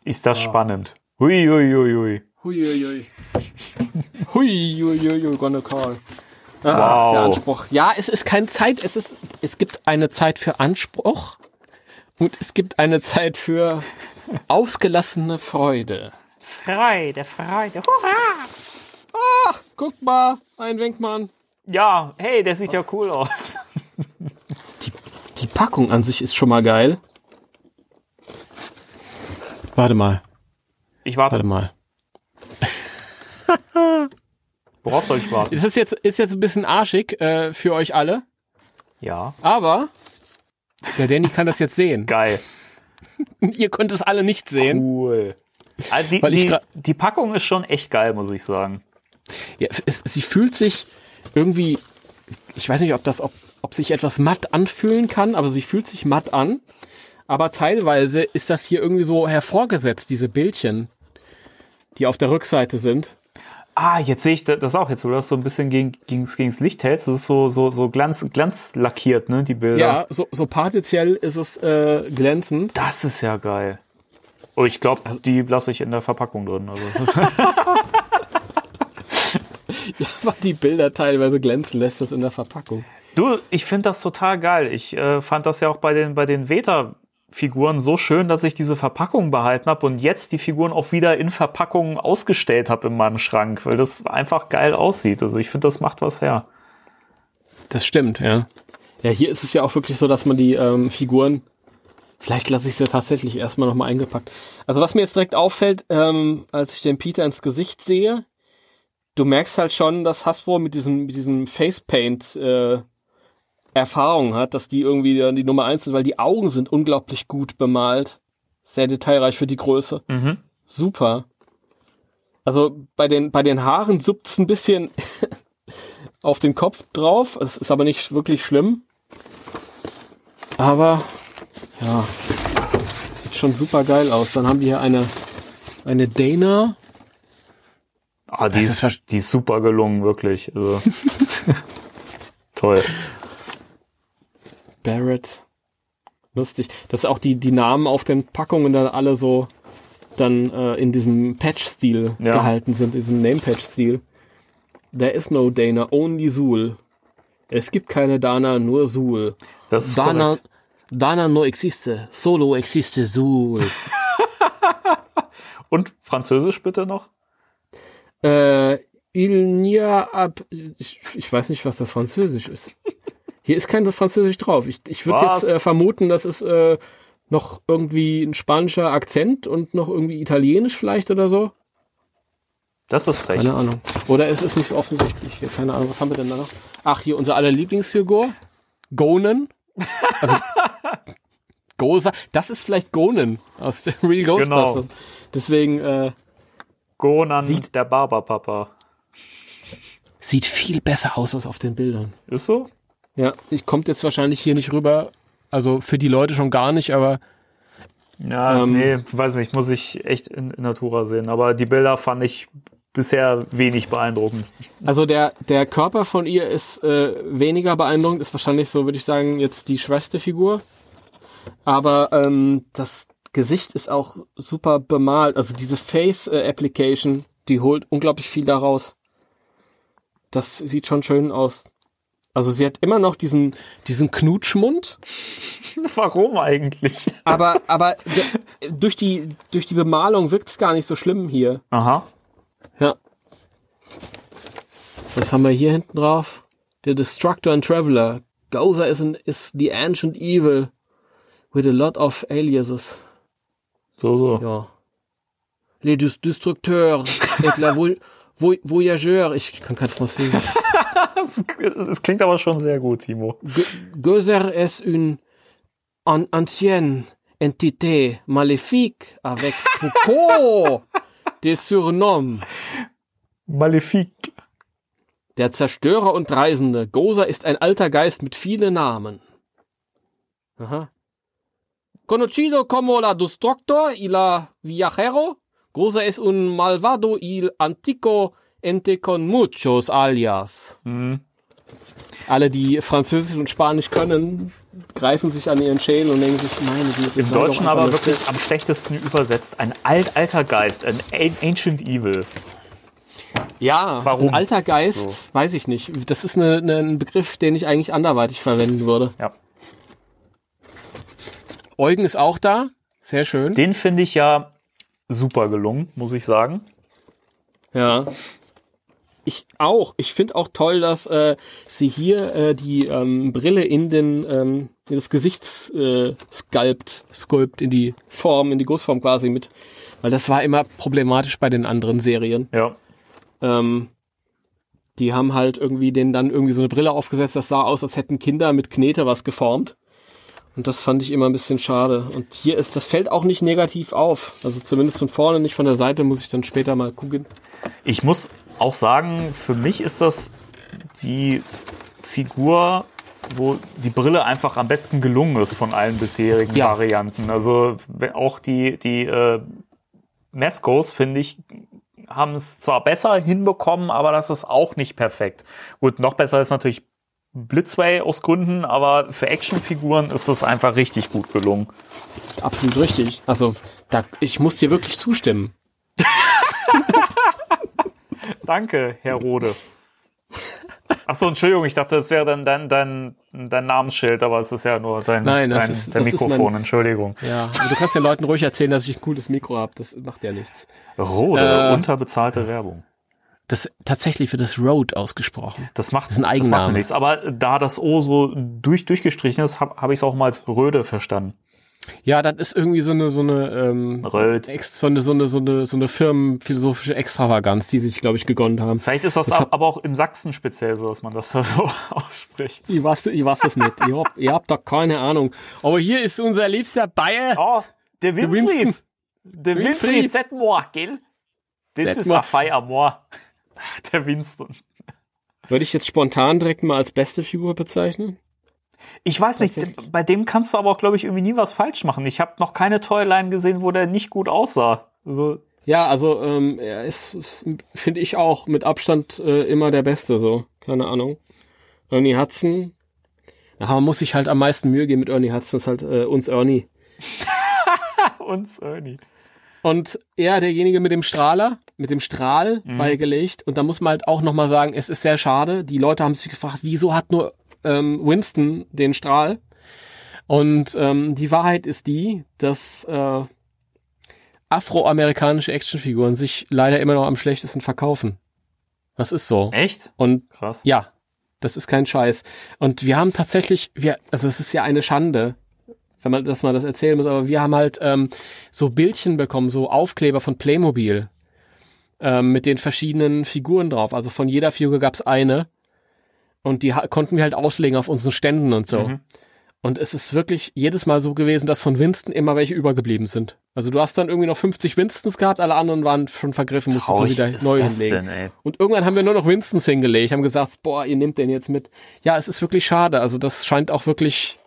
Ist das spannend. Hui, hui, hui, hui.
Huiuiui. Huiuiui, gonna call. Ah,
Wow.
Der Anspruch. Ja, es ist keine Zeit. Es ist, es gibt eine Zeit für Anspruch und es gibt eine Zeit für ausgelassene Freude.
Freude, Freude, hurra!
Guck mal, ein Wenkmann.
Ja, hey, der sieht ja cool aus.
Die Packung an sich ist schon mal geil. Warte mal,
Ich warte.
warte mal.
Worauf soll ich warten?
Ist jetzt, ist jetzt ein bisschen arschig äh, für euch alle,
Ja.
aber der Danny kann das jetzt sehen.
Geil.
Ihr könnt es alle nicht sehen.
Cool. Also die, die, die Packung ist schon echt geil, muss ich sagen.
Ja, es, sie fühlt sich irgendwie, ich weiß nicht, ob das, ob, ob sich etwas matt anfühlen kann, aber sie fühlt sich matt an. Aber teilweise ist das hier irgendwie so hervorgesetzt, diese Bildchen, die auf der Rückseite sind.
Ah, jetzt sehe ich da- das auch. Jetzt, wo du das so ein bisschen gegen, gegen, gegens Licht hältst, das ist so, so, so glanz, glanzlackiert, ne, die Bilder.
Ja, so, so partiell ist es äh, glänzend.
Das ist ja geil. Oh, ich glaube, die lasse ich in der Verpackung drin. Also, das ist-
Aber die Bilder teilweise glänzen lässt das in der Verpackung.
du, ich finde das total geil. Ich äh, fand das ja auch bei den, bei den Veta-Figuren so schön, dass ich diese Verpackung behalten habe und jetzt die Figuren auch wieder in Verpackungen ausgestellt habe in meinem Schrank, weil das einfach geil aussieht. Also ich finde, das macht was her.
Das stimmt, ja. Ja, hier ist es ja auch wirklich so, dass man die ähm, Figuren, vielleicht lasse ich sie tatsächlich erstmal nochmal eingepackt. Also was mir jetzt direkt auffällt, ähm, als ich den Peter ins Gesicht sehe, du merkst halt schon, dass Hasbro mit diesem, mit diesem Facepaint äh, Erfahrung hat, dass die irgendwie dann die Nummer eins sind, weil die Augen sind unglaublich gut bemalt. Sehr detailreich für die Größe.
Mhm.
Super. Also bei den, bei den Haaren suppt's ein bisschen auf den Kopf drauf. Es ist aber nicht wirklich schlimm. Aber ja, sieht schon super geil aus. Dann haben wir hier eine, eine Dana.
Ah, die
Das
ist,
ist
die ist super gelungen, wirklich. Also. Toll.
Barrett. Lustig. Dass auch die, die Namen auf den Packungen dann alle so dann äh, in diesem Patch-Stil
Ja.
gehalten sind, diesem Name-Patch-Stil. There is no Dana, only Zul. Es gibt keine Dana, nur Zul.
Das ist
Dana,
korrekt.
Dana no existe, solo existe Zul.
Und Französisch bitte noch?
äh, il n'y a ab, ich, ich weiß nicht, was das Französisch ist. Hier ist kein Französisch drauf. Ich, ich würde jetzt äh, vermuten, das ist äh, noch irgendwie ein spanischer Akzent und noch irgendwie italienisch vielleicht oder so.
Das ist frech.
Keine Ahnung. Oder es ist nicht offensichtlich. Hier, keine Ahnung, was haben wir denn da noch? Ach, hier unser aller Lieblingsfigur. Gonen. Also Goza. Das ist vielleicht Gonen aus der Real Ghostbusters. Deswegen äh,
Gonan,
Sieht-
der Barberpapa.
sieht viel besser aus als auf den Bildern.
Ist so?
Ja, ich kommt jetzt wahrscheinlich hier nicht rüber. Also für die Leute schon gar nicht, aber
Ja,
Ähm,
nee, weiß nicht, muss ich echt in, in Natura sehen. Aber die Bilder fand ich bisher wenig beeindruckend.
also der der Körper von ihr ist äh, weniger beeindruckend, ist wahrscheinlich so, würde ich sagen, jetzt die schwächste Figur. Aber ähm, das Gesicht ist auch super bemalt. Also diese Face äh, Application, die holt unglaublich viel daraus. Das sieht schon schön aus. Also sie hat immer noch diesen diesen Knutschmund,
Warum eigentlich?
aber aber durch die durch die Bemalung wirkt's gar nicht so schlimm hier.
Aha.
Ja. Was haben wir hier hinten drauf? Der Destructor and Traveler. Gozer is, an, is the ancient evil with a lot of aliases.
So, so.
Ja. Les Destructeurs et la Voy Voy Voyageur. Ich kann kein Französisch.
Es, klingt aber schon sehr gut, Timo.
Gozer est une an ancienne entité maléfique avec beaucoup de surnoms.
Malefique.
Der Zerstörer und Reisende. Gozer ist ein alter Geist mit vielen Namen. Aha. Conocido como la Destructor y la Viajero. Gozer es un malvado y antico ente con muchos alias.
Mhm.
Alle, die Französisch und Spanisch können, greifen sich an ihren Schädel und denken sich, meine Güte.
Im Deutschen aber wirklich am schlechtesten übersetzt. Ein alt, alter Geist, ein an- Ancient Evil.
Ja,
Warum?
ein alter Geist, weiß ich nicht. Das ist eine, eine, ein Begriff, den ich eigentlich anderweitig verwenden würde.
Ja.
Eugen ist auch da. Sehr schön.
Den finde ich ja super gelungen, muss ich sagen.
Ja. Ich auch. Ich finde auch toll, dass äh, sie hier äh, die ähm, Brille in den ähm, in das Gesicht äh, sculpt, sculpt in die Form, in die Gussform quasi mit, weil das war immer problematisch bei den anderen Serien.
Ja.
Ähm, die haben halt irgendwie den dann irgendwie so eine Brille aufgesetzt, das sah aus, als hätten Kinder mit Knete was geformt. Und das fand ich immer ein bisschen schade. Und hier ist, das fällt auch nicht negativ auf. Also zumindest von vorne, nicht von der Seite, muss ich dann später mal gucken.
Ich muss auch sagen, für mich ist das die Figur, wo die Brille einfach am besten gelungen ist von allen bisherigen
Ja.
Varianten. Also auch die, die äh, Mescos, finde ich, haben es zwar besser hinbekommen, aber das ist auch nicht perfekt. Gut, noch besser ist natürlich Blitzway aus Gründen, aber für Actionfiguren ist es einfach richtig gut gelungen.
Absolut richtig. Also, da, ich muss dir wirklich zustimmen.
Danke, Herr Rode. Achso, Entschuldigung, ich dachte, das wäre dann dein, dein, dein Namensschild, aber es ist ja nur dein,
Nein, das
dein,
ist-
dein Mikrofon,
mein-
Entschuldigung.
Ja, du kannst den Leuten ruhig erzählen, dass ich ein cooles Mikro habe. Das macht ja nichts.
Rode,
Äh,
unterbezahlte Werbung.
Das tatsächlich wird das Road ausgesprochen.
Das macht,
das ist ein
Das macht nichts. Aber da das O so durch, durchgestrichen ist, habe hab ich es auch mal als Röde verstanden.
Ja, das ist irgendwie so eine so eine ähm,
Röd.
ex, so eine so eine so eine so eine firmenphilosophische Extravaganz, die sich glaube ich gegönnt haben.
Vielleicht ist das,
Das hab-
aber auch in Sachsen speziell so, dass man das so ausspricht.
Ich weiß, ich weiß es nicht. Ihr habt, ihr habt da keine Ahnung. Aber hier ist unser liebster Bayer.
Oh, der Winfried. Der
Winfried.
Winfried gell? Das ist ein Feiermoor. Der Winston.
Würde ich jetzt spontan direkt mal als beste Figur bezeichnen?
Ich weiß nicht, bei dem kannst du aber auch, glaube ich, irgendwie nie was falsch machen. Ich habe noch keine Toyline gesehen, wo der nicht gut aussah. Also,
Ja, also ähm, er ist, ist finde ich auch mit Abstand äh, immer der Beste. So, keine Ahnung. Ernie Hudson. Ja, man muss sich halt am meisten Mühe geben mit Ernie Hudson. Ist halt äh, uns Ernie.
uns Ernie.
Und er, derjenige mit dem Strahler, mit dem Strahl
Mhm.
beigelegt. Und da muss man halt auch nochmal sagen, es ist sehr schade. Die Leute haben sich gefragt, wieso hat nur ähm, Winston den Strahl? Und ähm, die Wahrheit ist die, dass äh, afroamerikanische Actionfiguren sich leider immer noch am schlechtesten verkaufen. Das ist so.
Echt?
Und
Krass.
ja, das ist kein Scheiß. Und wir haben tatsächlich, wir, also es ist ja eine Schande, wenn man das mal das erzählen muss, aber wir haben halt ähm, so Bildchen bekommen, so Aufkleber von Playmobil ähm, mit den verschiedenen Figuren drauf. Also von jeder Figur gab's eine und die konnten wir halt auslegen auf unseren Ständen und so.
Mhm.
Und es ist wirklich jedes Mal so gewesen, dass von Winston immer welche übergeblieben sind. Also du hast dann irgendwie noch 50 Winstons gehabt, alle anderen waren schon vergriffen, musstest du
Traurig
wieder
ist
neu hinlegen.
denn?
Und irgendwann haben wir nur noch Winstons hingelegt, haben gesagt, boah, ihr nehmt den jetzt mit. Ja, es ist wirklich schade. Also das scheint auch wirklich,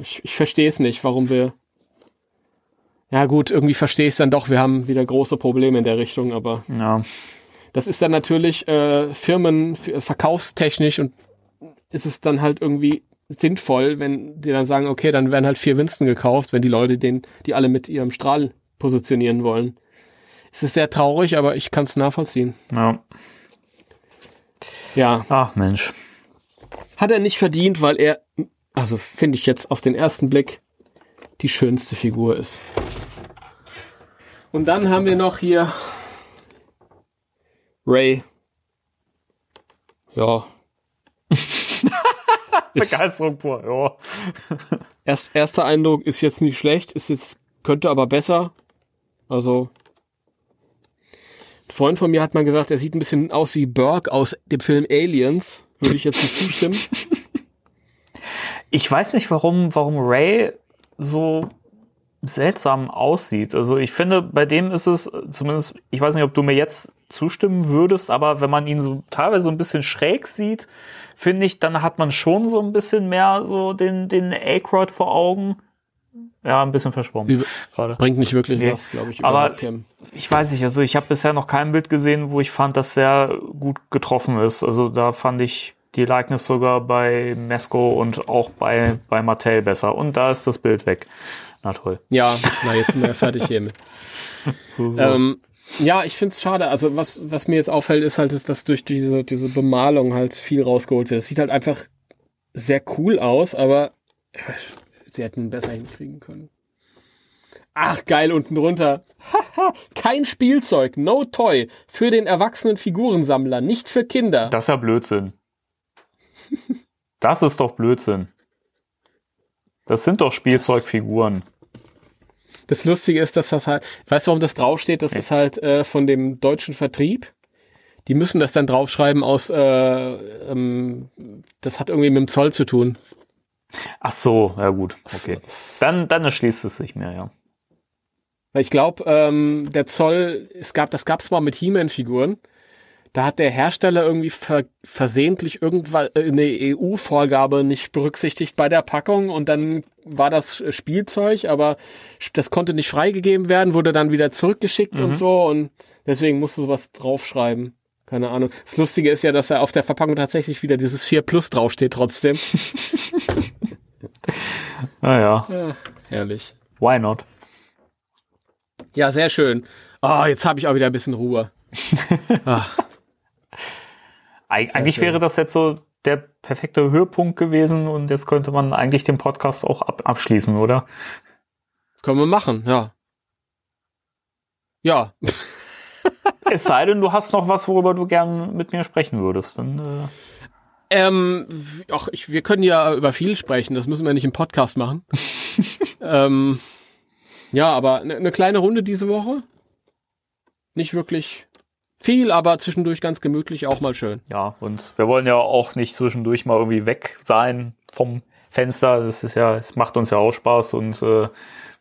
ich, ich verstehe es nicht, warum wir, ja gut, irgendwie verstehe ich es dann doch, wir haben wieder große Probleme in der Richtung, aber
Ja.
Das ist dann natürlich äh, Firmen, verkaufstechnisch und ist es dann halt irgendwie sinnvoll, wenn die dann sagen, okay, dann werden halt vier Winston gekauft, wenn die Leute den, die alle mit ihrem Strahl positionieren wollen. Es ist sehr traurig, aber ich kann es nachvollziehen.
ja.
Ja.
Ach, Mensch.
Hat er nicht verdient, weil er, also finde ich jetzt auf den ersten Blick, die schönste Figur ist. Und dann haben wir noch hier Ray. Ja. ist,
Begeisterung pur, ja.
erst, erster Eindruck ist jetzt nicht schlecht, ist jetzt, könnte aber besser. Also, ein Freund von mir hat mal gesagt, er sieht ein bisschen aus wie Burke aus dem Film Aliens. Würde ich jetzt nicht zustimmen.
Ich weiß nicht, warum, warum Ray so seltsam aussieht. Also ich finde, bei dem ist es zumindest, ich weiß nicht, ob du mir jetzt zustimmen würdest, aber wenn man ihn so teilweise so ein bisschen schräg sieht, finde ich, dann hat man schon so ein bisschen mehr so den, den Aykroyd vor Augen. Ja, ein bisschen verschwommen gerade.
Bringt nicht wirklich
Nee.
was, glaube ich,
Aber-. Ich weiß nicht, also ich habe bisher noch kein Bild gesehen, wo ich fand, dass sehr gut getroffen ist. Also da fand ich die Likeness sogar bei Mesco und auch bei, bei Mattel besser. Und da ist das Bild weg. Na toll.
Ja, na, jetzt sind wir ja fertig hiermit.
So, so.
Ähm, ja, ich find's schade. Also was, was mir jetzt auffällt, ist halt, ist, dass durch diese, diese Bemalung halt viel rausgeholt wird. Es sieht halt einfach sehr cool aus, aber äh, sie hätten besser hinkriegen können. Ach, geil, unten drunter. Haha, Kein Spielzeug, no toy. Für den erwachsenen Figurensammler, nicht für Kinder.
das ist ja Blödsinn. Das ist doch Blödsinn. Das sind doch Spielzeugfiguren.
Das Lustige ist, dass das halt, weißt du, warum das draufsteht? Das ist halt äh, von dem deutschen Vertrieb. Die müssen das dann draufschreiben aus, äh, ähm, das hat irgendwie mit dem Zoll zu tun.
Ach so, ja gut. Okay. Dann, dann erschließt es sich mir, ja.
Weil ich glaube, ähm, der Zoll, es gab, das gab's mal mit He-Man-Figuren. Da hat der Hersteller irgendwie ver versehentlich irgendwann äh, eine EU-Vorgabe nicht berücksichtigt bei der Packung und dann war das Spielzeug, aber das konnte nicht freigegeben werden, wurde dann wieder zurückgeschickt und so und deswegen musste sowas draufschreiben. Keine Ahnung. Das Lustige ist ja, dass er auf der Verpackung tatsächlich wieder dieses 4 Plus draufsteht trotzdem.
Naja,
Ja, herrlich.
why not?
Ja, sehr schön. Ah, jetzt habe ich auch wieder ein bisschen Ruhe. Ah.
Eig eigentlich wäre das jetzt so der perfekte Höhepunkt gewesen und jetzt könnte man eigentlich den Podcast auch ab abschließen, oder?
Können wir machen, ja. Ja,
Es sei denn, du hast noch was, worüber du gern mit mir sprechen würdest. Dann, äh,
ähm, ach, ich, wir können ja über viel sprechen, das müssen wir nicht im Podcast machen. ähm, ja, aber eine ne kleine Runde diese Woche. Nicht wirklich viel, aber zwischendurch ganz gemütlich, auch mal schön.
Ja, und wir wollen ja auch nicht zwischendurch mal irgendwie weg sein vom Fenster. Das ist ja, es macht uns ja auch Spaß und äh,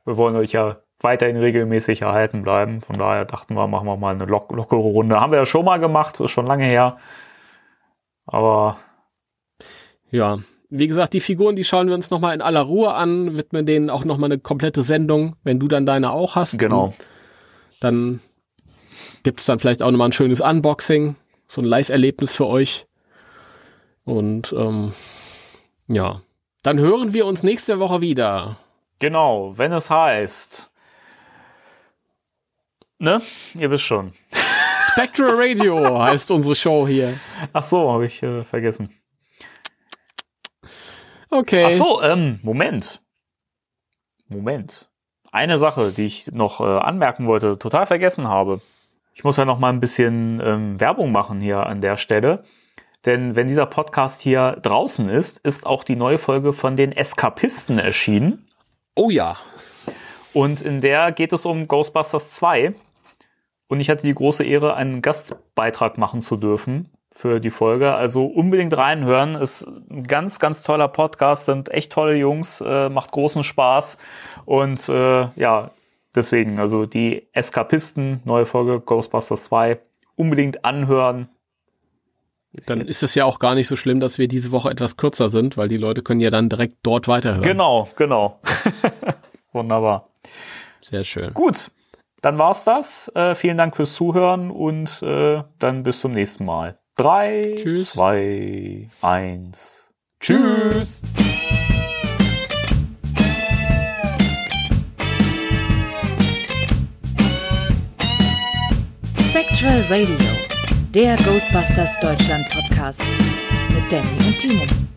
wir wollen euch ja weiterhin regelmäßig erhalten bleiben. Von daher dachten wir, machen wir mal eine lock lockere Runde. Haben wir ja schon mal gemacht, ist schon lange her. Aber
ja, wie gesagt, die Figuren, die schauen wir uns nochmal in aller Ruhe an, widmen denen auch nochmal eine komplette Sendung, wenn du dann deine auch hast.
Genau.
Dann gibt's dann vielleicht auch nochmal ein schönes Unboxing, so ein Live-Erlebnis für euch. Und ähm, ja, dann hören wir uns nächste Woche wieder.
Genau, wenn es heißt. Ne? Ihr wisst schon.
Spectral Radio heißt unsere Show hier.
Ach so, habe ich äh, vergessen.
Okay.
Ach so, ähm, Moment. Moment. Eine Sache, die ich noch äh, anmerken wollte, total vergessen habe. Ich muss ja noch mal ein bisschen ähm, Werbung machen hier an der Stelle. Denn wenn dieser Podcast hier draußen ist, ist auch die neue Folge von den Eskapisten erschienen.
Oh ja.
Und in der geht es um Ghostbusters 2. Und ich hatte die große Ehre, einen Gastbeitrag machen zu dürfen für die Folge. Also unbedingt reinhören. Ist ein ganz, ganz toller Podcast, sind echt tolle Jungs, äh, macht großen Spaß. Und äh, ja, deswegen, also die Eskapisten, neue Folge Ghostbusters 2, unbedingt anhören.
Dann ist es ja auch gar nicht so schlimm, dass wir diese Woche etwas kürzer sind, weil die Leute können ja dann direkt dort weiterhören.
Genau, genau. Wunderbar.
Sehr schön.
Gut, dann war's das. Äh, vielen Dank fürs Zuhören und äh, dann bis zum nächsten Mal. Drei,
Tschüss.
zwei, eins. Tschüss.
Spectral Radio, der Ghostbusters Deutschland Podcast mit Danny und Timo.